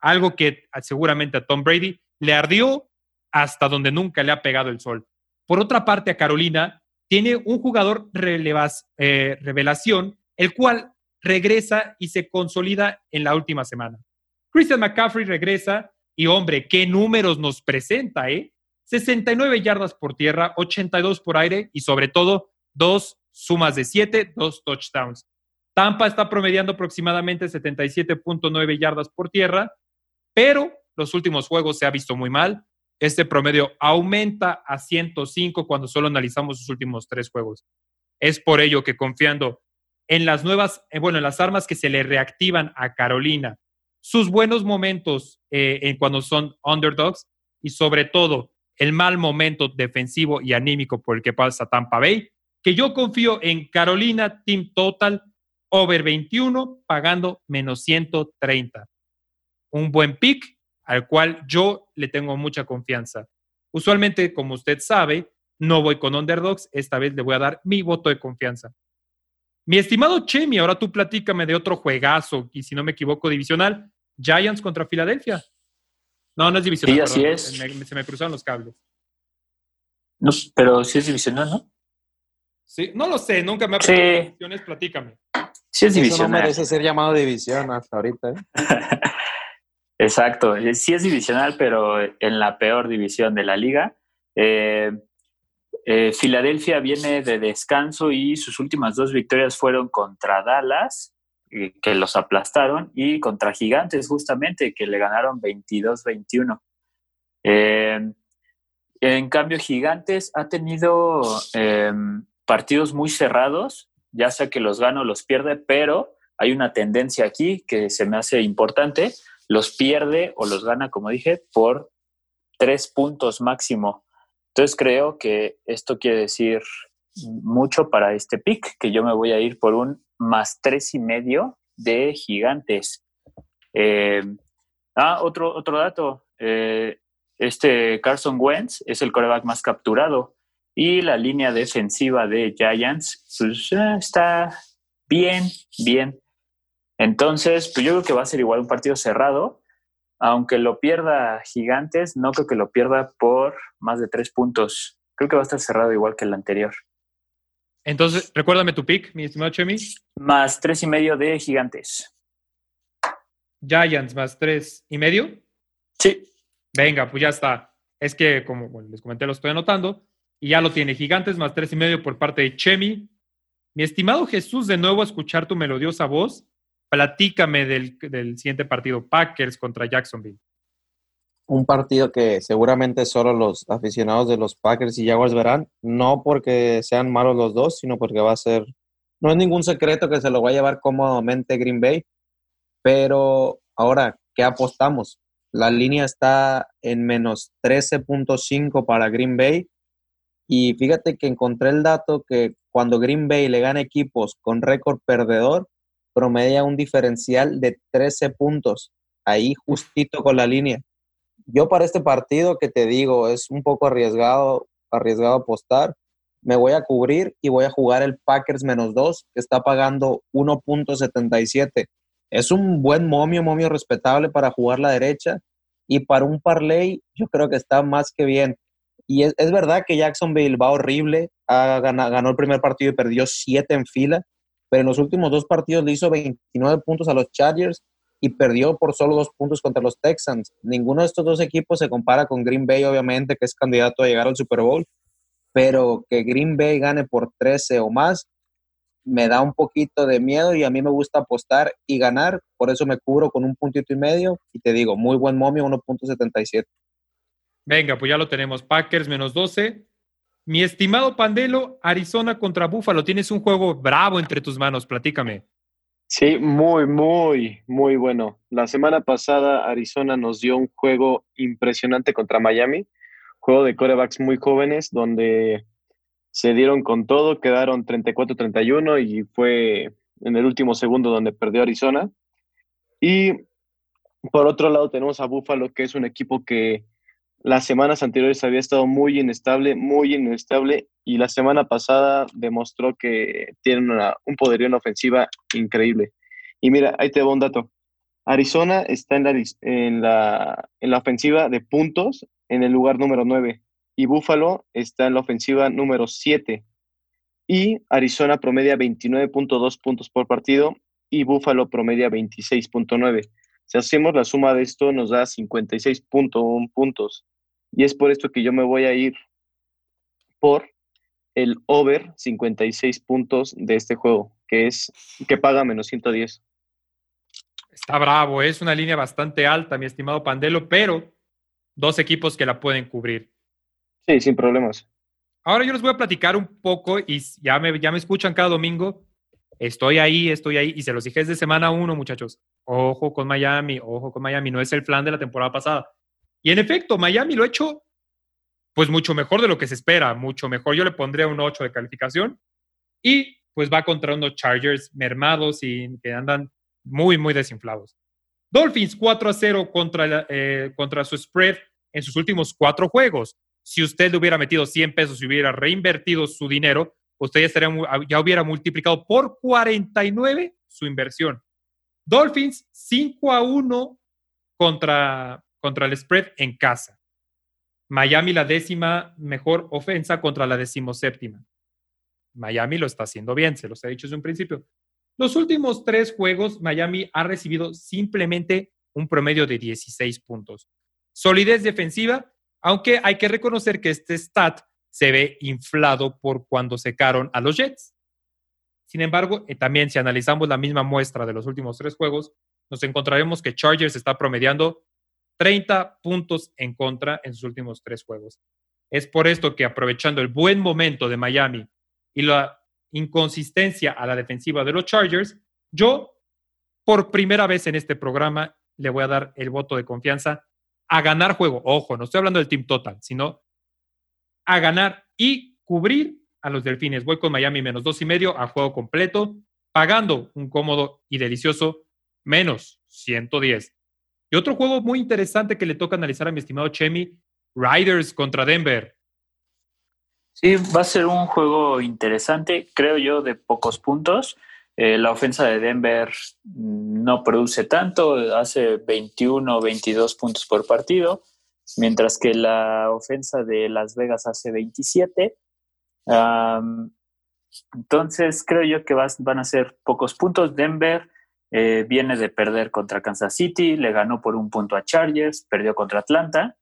Algo que seguramente a Tom Brady le ardió hasta donde nunca le ha pegado el sol. Por otra parte, a Carolina tiene un jugador eh, revelación, el cual regresa y se consolida en la última semana. Christian McCaffrey regresa y, hombre, qué números nos presenta, ¿eh? 69 yardas por tierra, 82 por aire y, sobre todo, dos sumas de 7, dos touchdowns. Tampa está promediando aproximadamente 77.9 yardas por tierra, pero los últimos juegos se ha visto muy mal. Este promedio aumenta a 105 cuando solo analizamos sus últimos tres juegos. Es por ello que confiando en las nuevas, eh, bueno, en las armas que se le reactivan a Carolina, sus buenos momentos eh, en cuando son underdogs y sobre todo el mal momento defensivo y anímico por el que pasa Tampa Bay, que yo confío en Carolina Team Total over 21 pagando menos 130. Un buen pick al cual yo le tengo mucha confianza. Usualmente, como usted sabe, no voy con underdogs, esta vez le voy a dar mi voto de confianza. Mi estimado Chemi, ahora tú platícame de otro juegazo, y si no me equivoco, divisional, Giants contra Filadelfia. No, no es divisional. Sí, así perdón, es. me- se me cruzaron los cables. No, pero sí es divisional, ¿no? Sí, no lo sé, nunca me ha Sí. preguntado divisiones, platícame. Sí es Eso no divisional. merece ser llamado división hasta ahorita. ¿eh? Exacto, eh, sí es divisional, pero en la peor división de la liga. Eh, eh, Filadelfia viene de descanso y sus últimas dos victorias fueron contra Dallas, que los aplastaron, y contra Gigantes, justamente, que le ganaron 22-21. Eh, en cambio, Gigantes ha tenido eh, partidos muy cerrados, ya sea que los gana o los pierde, pero hay una tendencia aquí que se me hace importante los pierde o los gana, como dije, por tres puntos máximo. Entonces creo que esto quiere decir mucho para este pick, que yo me voy a ir por un más tres y medio de gigantes. Eh, ah, otro, otro dato. Eh, este Carson Wentz es el coreback más capturado. Y la línea defensiva de Giants, pues eh, está bien, bien. Entonces, pues yo creo que va a ser igual un partido cerrado. Aunque lo pierda Gigantes, no creo que lo pierda por más de tres puntos. Creo que va a estar cerrado igual que el anterior. Entonces, recuérdame tu pick, mi estimado Chemi. Más tres y medio de Gigantes. Giants más tres y medio. Sí. Venga, pues ya está. Es que, como bueno, les comenté, lo estoy anotando. Y ya lo tiene. Gigantes más tres y medio por parte de Chemi. Mi estimado Jesús, de nuevo a escuchar tu melodiosa voz. Platícame del, del siguiente partido, Packers contra Jacksonville. Un partido que seguramente solo los aficionados de los Packers y Jaguars verán, no porque sean malos los dos, sino porque va a ser, no es ningún secreto que se lo va a llevar cómodamente Green Bay, pero ahora, ¿qué apostamos? La línea está en menos 13.5 para Green Bay y fíjate que encontré el dato que cuando Green Bay le gana equipos con récord perdedor, promedia un diferencial de 13 puntos, ahí justito con la línea. Yo para este partido que te digo es un poco arriesgado, arriesgado apostar, me voy a cubrir y voy a jugar el Packers menos 2, que está pagando 1.77. Es un buen momio, momio respetable para jugar la derecha y para un parlay yo creo que está más que bien. Y es, es verdad que Jacksonville va horrible, ha ganado, ganó el primer partido y perdió 7 en fila, pero en los últimos dos partidos le hizo 29 puntos a los Chargers y perdió por solo dos puntos contra los Texans. Ninguno de estos dos equipos se compara con Green Bay, obviamente, que es candidato a llegar al Super Bowl, pero que Green Bay gane por 13 o más me da un poquito de miedo y a mí me gusta apostar y ganar, por eso me cubro con un puntito y medio y te digo, muy buen momio, 1.77. Venga, pues ya lo tenemos. Packers menos 12. Mi estimado Pandelo, Arizona contra Buffalo. Tienes un juego bravo entre tus manos. Platícame. Sí, muy, muy, muy bueno. La semana pasada Arizona nos dio un juego impresionante contra Miami, juego de corebacks muy jóvenes donde se dieron con todo, quedaron 34-31 y fue en el último segundo donde perdió Arizona. Y por otro lado tenemos a Buffalo, que es un equipo que las semanas anteriores había estado muy inestable, muy inestable, y la semana pasada demostró que tienen una, un poderío en ofensiva increíble. Y mira, ahí te doy un dato. Arizona está en la, en la, en la ofensiva de puntos en el lugar número 9 y Buffalo está en la ofensiva número 7 y Arizona promedia 29.2 puntos por partido y Buffalo promedia 26.9. Si hacemos la suma de esto nos da 56.1 puntos. Y es por esto que yo me voy a ir por el over 56 puntos de este juego, que es que paga menos 110. Está bravo, es una línea bastante alta, mi estimado Pandelo, pero dos equipos que la pueden cubrir. Sí, sin problemas. Ahora yo les voy a platicar un poco y ya me, ya me escuchan cada domingo. Estoy ahí, estoy ahí. Y se los dije desde semana uno, muchachos. Ojo con Miami, ojo con Miami. No es el plan de la temporada pasada. Y en efecto, Miami lo ha hecho pues mucho mejor de lo que se espera, mucho mejor. Yo le pondría un 8 de calificación y pues va contra unos Chargers mermados y que andan muy, muy desinflados. Dolphins 4 a 0 contra, eh, contra su spread en sus últimos cuatro juegos. Si usted le hubiera metido 100 pesos y hubiera reinvertido su dinero, usted ya, estaría, ya hubiera multiplicado por 49 su inversión. Dolphins 5 a 1 contra, contra el spread en casa. Miami la décima mejor ofensa contra la decimoséptima. Miami lo está haciendo bien, se los he dicho desde un principio. Los últimos tres juegos, Miami ha recibido simplemente un promedio de 16 puntos. Solidez defensiva, aunque hay que reconocer que este stat se ve inflado por cuando secaron a los Jets. Sin embargo, eh, también si analizamos la misma muestra de los últimos tres juegos, nos encontraremos que Chargers está promediando 30 puntos en contra en sus últimos tres juegos. Es por esto que aprovechando el buen momento de Miami y la inconsistencia a la defensiva de los Chargers, yo por primera vez en este programa le voy a dar el voto de confianza a ganar juego. Ojo, no estoy hablando del team total, sino a ganar y cubrir a los delfines. Voy con Miami menos dos y medio a juego completo, pagando un cómodo y delicioso menos 110. Y otro juego muy interesante que le toca analizar a mi estimado Chemi, Riders contra Denver. Sí, va a ser un juego interesante, creo yo, de pocos puntos. Eh, la ofensa de Denver no produce tanto, hace 21 o 22 puntos por partido, mientras que la ofensa de Las Vegas hace 27. entonces, creo yo que van a ser pocos puntos. Denver eh, viene de perder contra Kansas City, le ganó por un punto a Chargers, perdió contra Atlanta.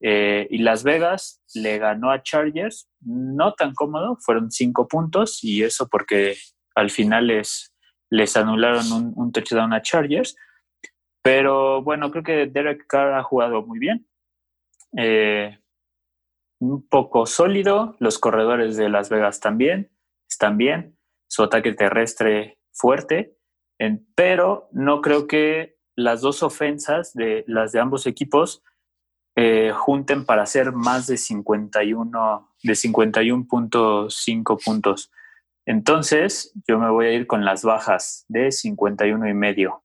Eh, y Las Vegas le ganó a Chargers, no tan cómodo, fueron cinco puntos y eso porque al final les, les anularon un, touchdown a Chargers. Pero bueno, creo que Derek Carr ha jugado muy bien. Eh, un poco sólido, los corredores de Las Vegas también están bien, su ataque terrestre fuerte, pero no creo que las dos ofensas de las de ambos equipos eh, junten para hacer más de 51 de 51.5 puntos. Entonces, yo me voy a ir con las bajas de 51 y medio.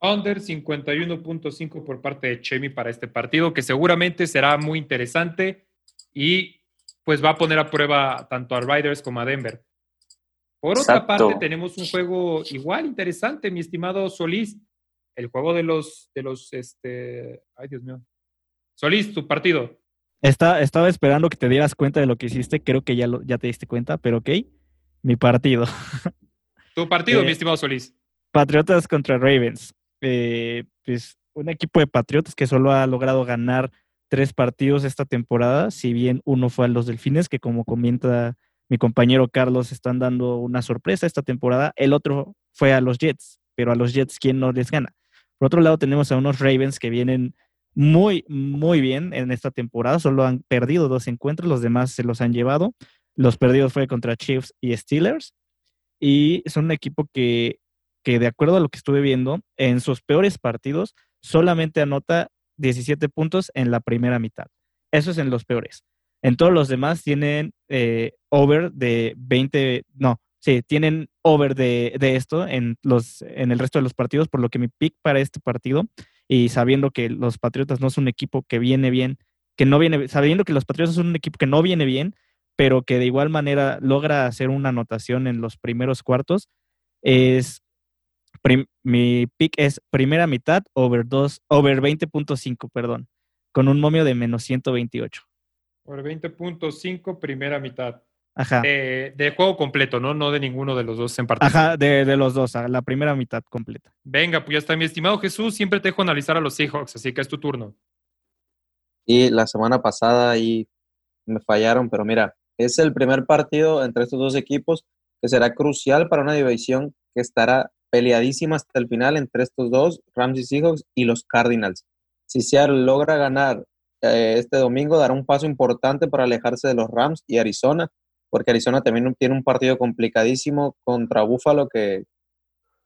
Under 51.5 por parte de Chemi para este partido, que seguramente será muy interesante y pues va a poner a prueba tanto a Riders como a Denver. Por otra parte, tenemos un juego igual interesante, mi estimado Solís. El juego de los, de los, este, ay Dios mío. Solís, tu partido. Está, estaba esperando que te dieras cuenta de lo que hiciste, creo que ya, lo, ya te diste cuenta, pero ok. Mi partido. Tu partido, mi eh, estimado Solís. Patriotas contra Ravens. Eh, pues un equipo de Patriotas que solo ha logrado ganar tres partidos esta temporada, si bien uno fue a los Delfines, que como comenta mi compañero Carlos, están dando una sorpresa esta temporada. El otro fue a los Jets, pero a los Jets, ¿quién no les gana? Por otro lado, tenemos a unos Ravens que vienen muy, muy bien en esta temporada. Solo han perdido dos encuentros, los demás se los han llevado. Los perdidos fue contra Chiefs y Steelers. Y son un equipo que, que, de acuerdo a lo que estuve viendo, en sus peores partidos solamente anota 17 puntos en la primera mitad. Eso es en los peores. En todos los demás tienen eh, over de 20, no, sí, tienen over de, de, esto en, los, en el resto de los partidos, por lo que mi pick para este partido, y sabiendo que los Patriotas no son un equipo que viene bien, que no viene, sabiendo que los Patriotas son un equipo que no viene bien, pero que de igual manera logra hacer una anotación en los primeros cuartos, es mi pick es primera mitad over 2, over 20.5, perdón, con un momio de menos 128. Over 20.5, primera mitad. Ajá. De, juego completo, ¿no? No de ninguno de los dos en particular. Ajá, de, de, los dos, la primera mitad completa. Venga, pues ya está, mi estimado Jesús. Siempre te dejo analizar a los Seahawks, así que es tu turno. Y la semana pasada ahí me fallaron, pero mira, es el primer partido entre estos dos equipos que será crucial para una división que estará peleadísima hasta el final entre estos dos, Rams y Seahawks y los Cardinals. Si Seattle logra ganar este domingo, dará un paso importante para alejarse de los Rams y Arizona, porque Arizona también tiene un partido complicadísimo contra Buffalo que,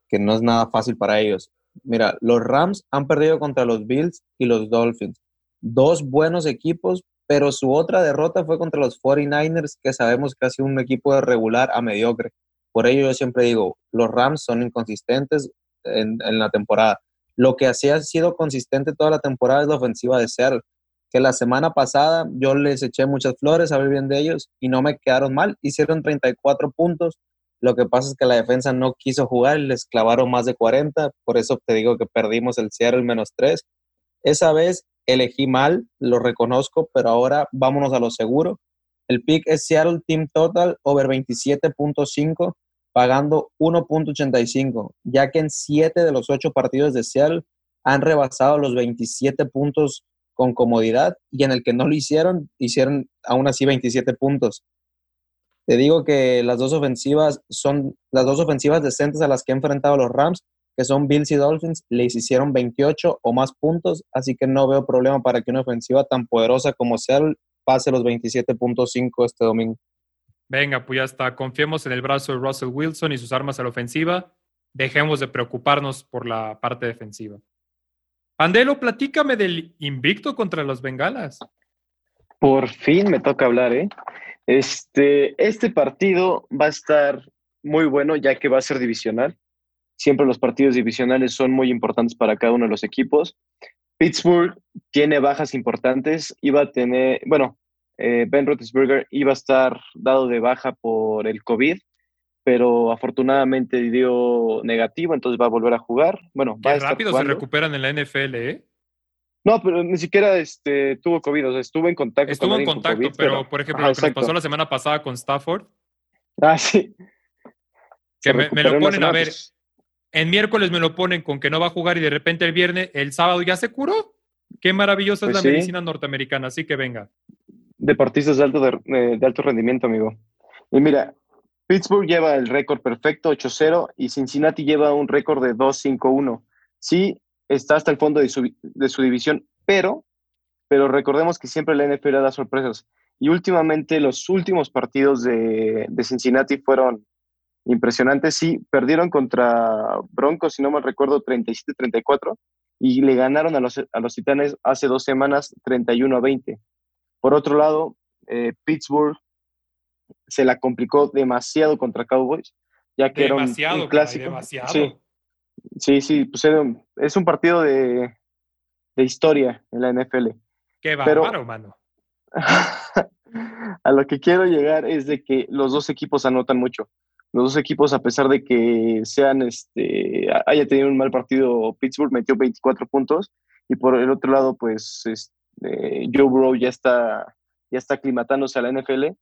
que no es nada fácil para ellos. Mira, los Rams han perdido contra los Bills y los Dolphins. Dos buenos equipos, pero su otra derrota fue contra los 49ers, que sabemos que ha sido un equipo de regular a mediocre. Por ello yo siempre digo, los Rams son inconsistentes en, la temporada. Lo que así ha sido consistente toda la temporada es la ofensiva de Seattle, que la semana pasada yo les eché muchas flores a ver bien de ellos y no me quedaron mal. Hicieron 34 puntos. Lo que pasa es que la defensa no quiso jugar y les clavaron más de 40. Por eso te digo que perdimos el Seattle menos 3. Esa vez elegí mal, lo reconozco, pero ahora vámonos a lo seguro. El pick es Seattle Team Total over 27.5, pagando 1.85, ya que en 7 de los 8 partidos de Seattle han rebasado los 27 puntos con comodidad y en el que no lo hicieron, hicieron aún así 27 puntos. Te digo que las dos ofensivas son las dos ofensivas decentes a las que han enfrentado los Rams que son Bills y Dolphins, les hicieron 28 o más puntos, así que no veo problema para que una ofensiva tan poderosa como Seattle pase los 27.5 este domingo. Venga, pues ya está. Confiemos en el brazo de Russell Wilson y sus armas a la ofensiva. Dejemos de preocuparnos por la parte defensiva. Pandelo, platícame del invicto contra los Bengalas. Por fin me toca hablar, ¿eh? Este, este partido va a estar muy bueno ya que va a ser divisional. Siempre los partidos divisionales son muy importantes para cada uno de los equipos. Pittsburgh tiene bajas importantes. Iba a tener, bueno, eh, Ben Roethlisberger iba a estar dado de baja por el COVID, pero afortunadamente dio negativo, entonces va a volver a jugar. Bueno, va a Qué estar rápido se recuperan en la NFL, ¿eh? No, pero ni siquiera este, tuvo COVID, o sea, estuvo en contacto Estuvo con en con contacto, COVID, pero, por ejemplo, Ajá, lo que pasó la semana pasada con Stafford, Ah, sí. que me, me lo ponen a ver. pues, En miércoles me lo ponen con que no va a jugar y de repente el viernes, el sábado ya se curó. Qué maravillosa Pues es sí. la medicina norteamericana, así que venga. deportistas de alto, de, eh, de alto rendimiento, amigo. Y mira, Pittsburgh lleva el récord perfecto, 8-0, y Cincinnati lleva un récord de 2-5-1. Sí, está hasta el fondo de su, de su división, pero, pero recordemos que siempre la NFL da sorpresas. Y últimamente los últimos partidos de, Cincinnati fueron impresionantes. Sí, perdieron contra Broncos, si no mal recuerdo, 37-34, y le ganaron a los, a los Titanes hace dos semanas 31-20. Por otro lado, eh, Pittsburgh se la complicó demasiado contra Cowboys, ya que era un- Demasiado, un, caray, clásico. demasiado. Sí, sí, sí, pues era un- es un partido de, de historia en la NFL. Qué bárbaro, mano. a lo que quiero llegar es de que los dos equipos anotan mucho. Los dos equipos, a pesar de que sean, este, haya tenido un mal partido, Pittsburgh metió 24 puntos y por el otro lado, pues, este, Joe Burrow ya está, ya está aclimatándose a la NFL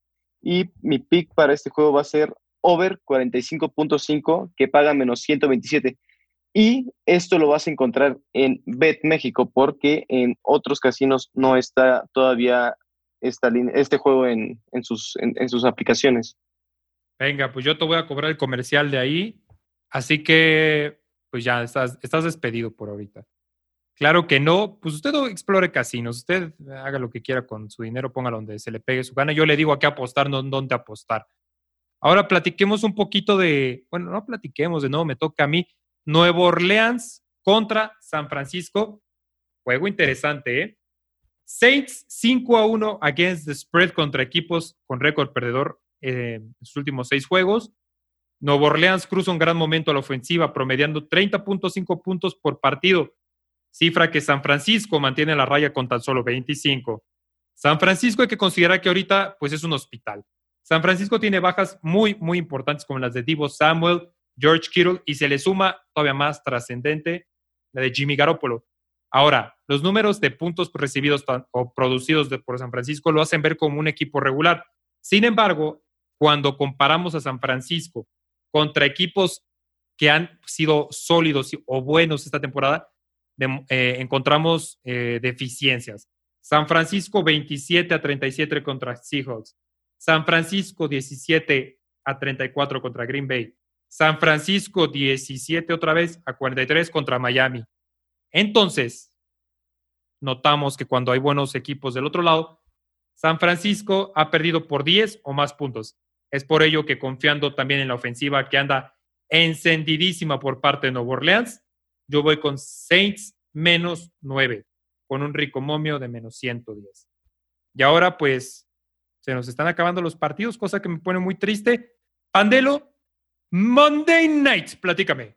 y mi pick para este juego va a ser over 45.5 que paga menos 127. Y esto lo vas a encontrar en Bet México porque en otros casinos no está todavía esta este juego en, en sus, en sus aplicaciones. Venga, pues yo te voy a cobrar el comercial de ahí. Así que, pues ya estás, estás despedido por ahorita. Claro que no, pues usted explore casinos, usted haga lo que quiera con su dinero, póngalo donde se le pegue su gana. Yo le digo a qué apostar, no dónde apostar. Ahora platiquemos un poquito de, bueno, no platiquemos de nuevo, me toca a mí. Nuevo Orleans contra San Francisco. Juego interesante, ¿eh? Saints 5 a 1 against the spread contra equipos con récord perdedor eh, en sus últimos seis juegos. Nuevo Orleans cruza un gran momento a la ofensiva, promediando 30.5 puntos por partido, cifra que San Francisco mantiene la raya con tan solo 25. San Francisco hay que considerar que ahorita pues es un hospital. San Francisco tiene bajas muy, muy importantes como las de Divo Samuel, George Kittle y se le suma todavía más trascendente la de Jimmy Garoppolo. Ahora, los números de puntos recibidos o producidos por San Francisco lo hacen ver como un equipo regular. Sin embargo, cuando comparamos a San Francisco contra equipos que han sido sólidos o buenos esta temporada, eh, encontramos eh, deficiencias. San Francisco 27 a 37 contra Seahawks. San Francisco 17 a 34 contra Green Bay. San Francisco 17 otra vez a 43 contra Miami. Entonces, notamos que cuando hay buenos equipos del otro lado, San Francisco ha perdido por 10 o más puntos. Es por ello que confiando también en la ofensiva que anda encendidísima por parte de Nuevo Orleans, yo voy con Saints menos 9, con un rico momio de menos 110. Y ahora pues se nos están acabando los partidos, cosa que me pone muy triste. Pandelo, Monday Night, platícame.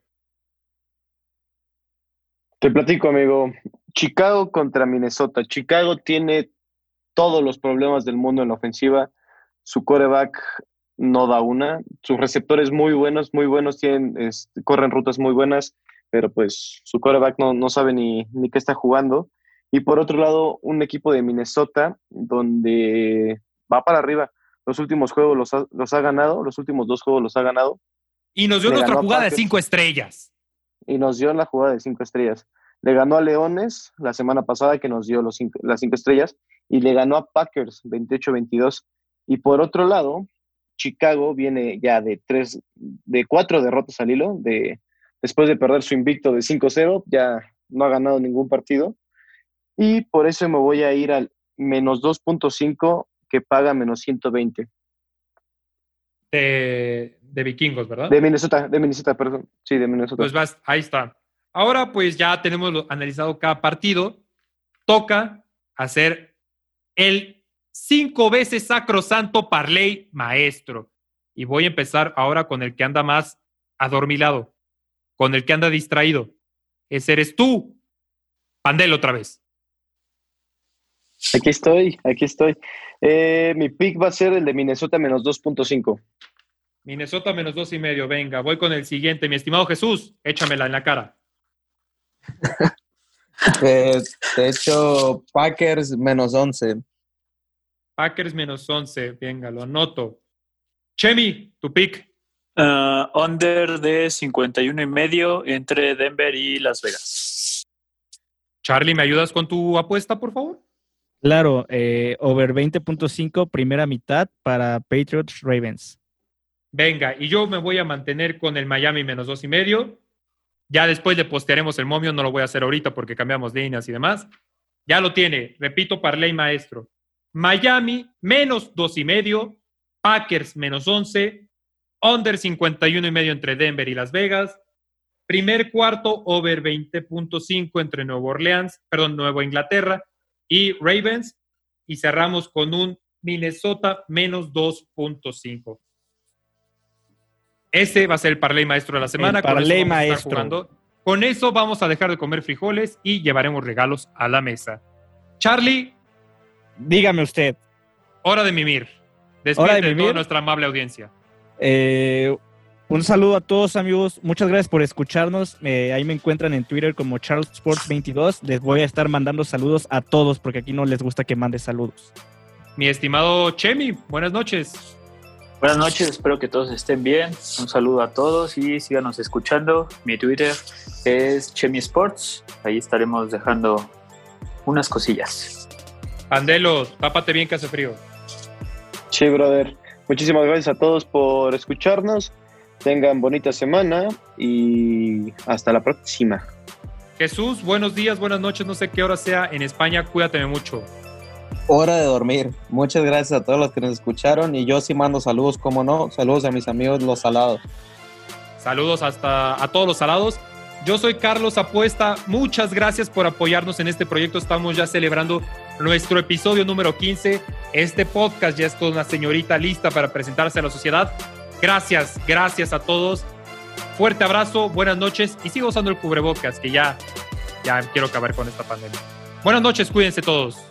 Te platico, amigo. Chicago contra Minnesota. Chicago tiene todos los problemas del mundo en la ofensiva. Su coreback no da una. Sus receptores muy buenos, muy buenos, tienen, corren rutas muy buenas, pero pues su coreback no, no sabe ni, ni qué está jugando. Y por otro lado, un equipo de Minnesota donde va para arriba. Los últimos juegos los ha, los ha ganado, los últimos dos juegos los ha ganado Y nos dio Le nuestra jugada de cinco estrellas. y nos dio la jugada de cinco estrellas. Le ganó a Leones la semana pasada, que nos dio los cinco- las cinco estrellas, y le ganó a Packers 28-22. Y por otro lado, Chicago viene ya de tres, de cuatro derrotas al hilo, de, después de perder su invicto de 5-0, ya no ha ganado ningún partido. Y por eso me voy a ir al menos 2.5 que paga menos 120. De, de vikingos, ¿verdad? De Minnesota, de Minnesota, perdón. Sí, de Minnesota. Pues vas, ahí está. Ahora pues ya tenemos analizado cada partido. Toca hacer el cinco veces sacrosanto parlay maestro. Y voy a empezar ahora con el que anda más adormilado, con el que anda distraído. Ese eres tú. Pandel otra vez. Aquí estoy, aquí estoy. Eh, mi pick va a ser el de Minnesota menos 2.5. Minnesota menos dos y medio. Venga, voy con el siguiente. Mi estimado Jesús, échamela en la cara. Eh, de hecho, Packers menos 11. Packers menos 11. Venga, lo anoto. Chemi, tu pick. Uh, under de 51 y medio entre Denver y Las Vegas. Charlie, ¿me ayudas con tu apuesta, por favor? Claro, eh, over 20.5, primera mitad para Patriots Ravens. Venga, y yo me voy a mantener con el Miami menos dos y medio. Ya después le postearemos el momio, no lo voy a hacer ahorita porque cambiamos líneas y demás. Ya lo tiene, repito, ley maestro. Miami menos dos y medio, Packers menos 11, under 51 y medio entre Denver y Las Vegas. Primer cuarto, over 20.5 entre Nueva Orleans, perdón, Nueva Inglaterra y Ravens. Y cerramos con un Minnesota menos 2.5. Ese va a ser el parlay maestro de la semana. El parlay maestro. jugando. Con eso vamos a dejar de comer frijoles y llevaremos regalos a la mesa. Charlie, Dígame usted, hora de mimir. ¿Hora Despide de de toda mimir? nuestra amable audiencia. Eh, un saludo a todos amigos, muchas gracias por escucharnos. Eh, ahí me encuentran en Twitter como CharlesSports22. Les voy a estar mandando saludos a todos porque aquí no les gusta que mande saludos. Mi estimado Chemi, buenas noches. Buenas noches, espero que todos estén bien. Un saludo a todos y síganos escuchando. Mi Twitter es Chemi Sports. Ahí estaremos dejando unas cosillas. Pandelo, tápate bien que hace frío. Sí, brother. Muchísimas gracias a todos por escucharnos. Tengan bonita semana y hasta la próxima. Jesús, buenos días, buenas noches, no sé qué hora sea en España, cuídate mucho. Hora de dormir. Muchas gracias a todos los que nos escucharon y yo sí mando saludos, como no. Saludos a mis amigos los salados. Saludos hasta a todos los salados. Yo soy Carlos Apuesta. Muchas gracias por apoyarnos en este proyecto. Estamos ya celebrando nuestro episodio número 15. Este podcast ya es toda una señorita lista para presentarse a la sociedad. Gracias, gracias a todos. Fuerte abrazo, buenas noches y sigo usando el cubrebocas que ya, ya quiero acabar con esta pandemia. Buenas noches, cuídense todos.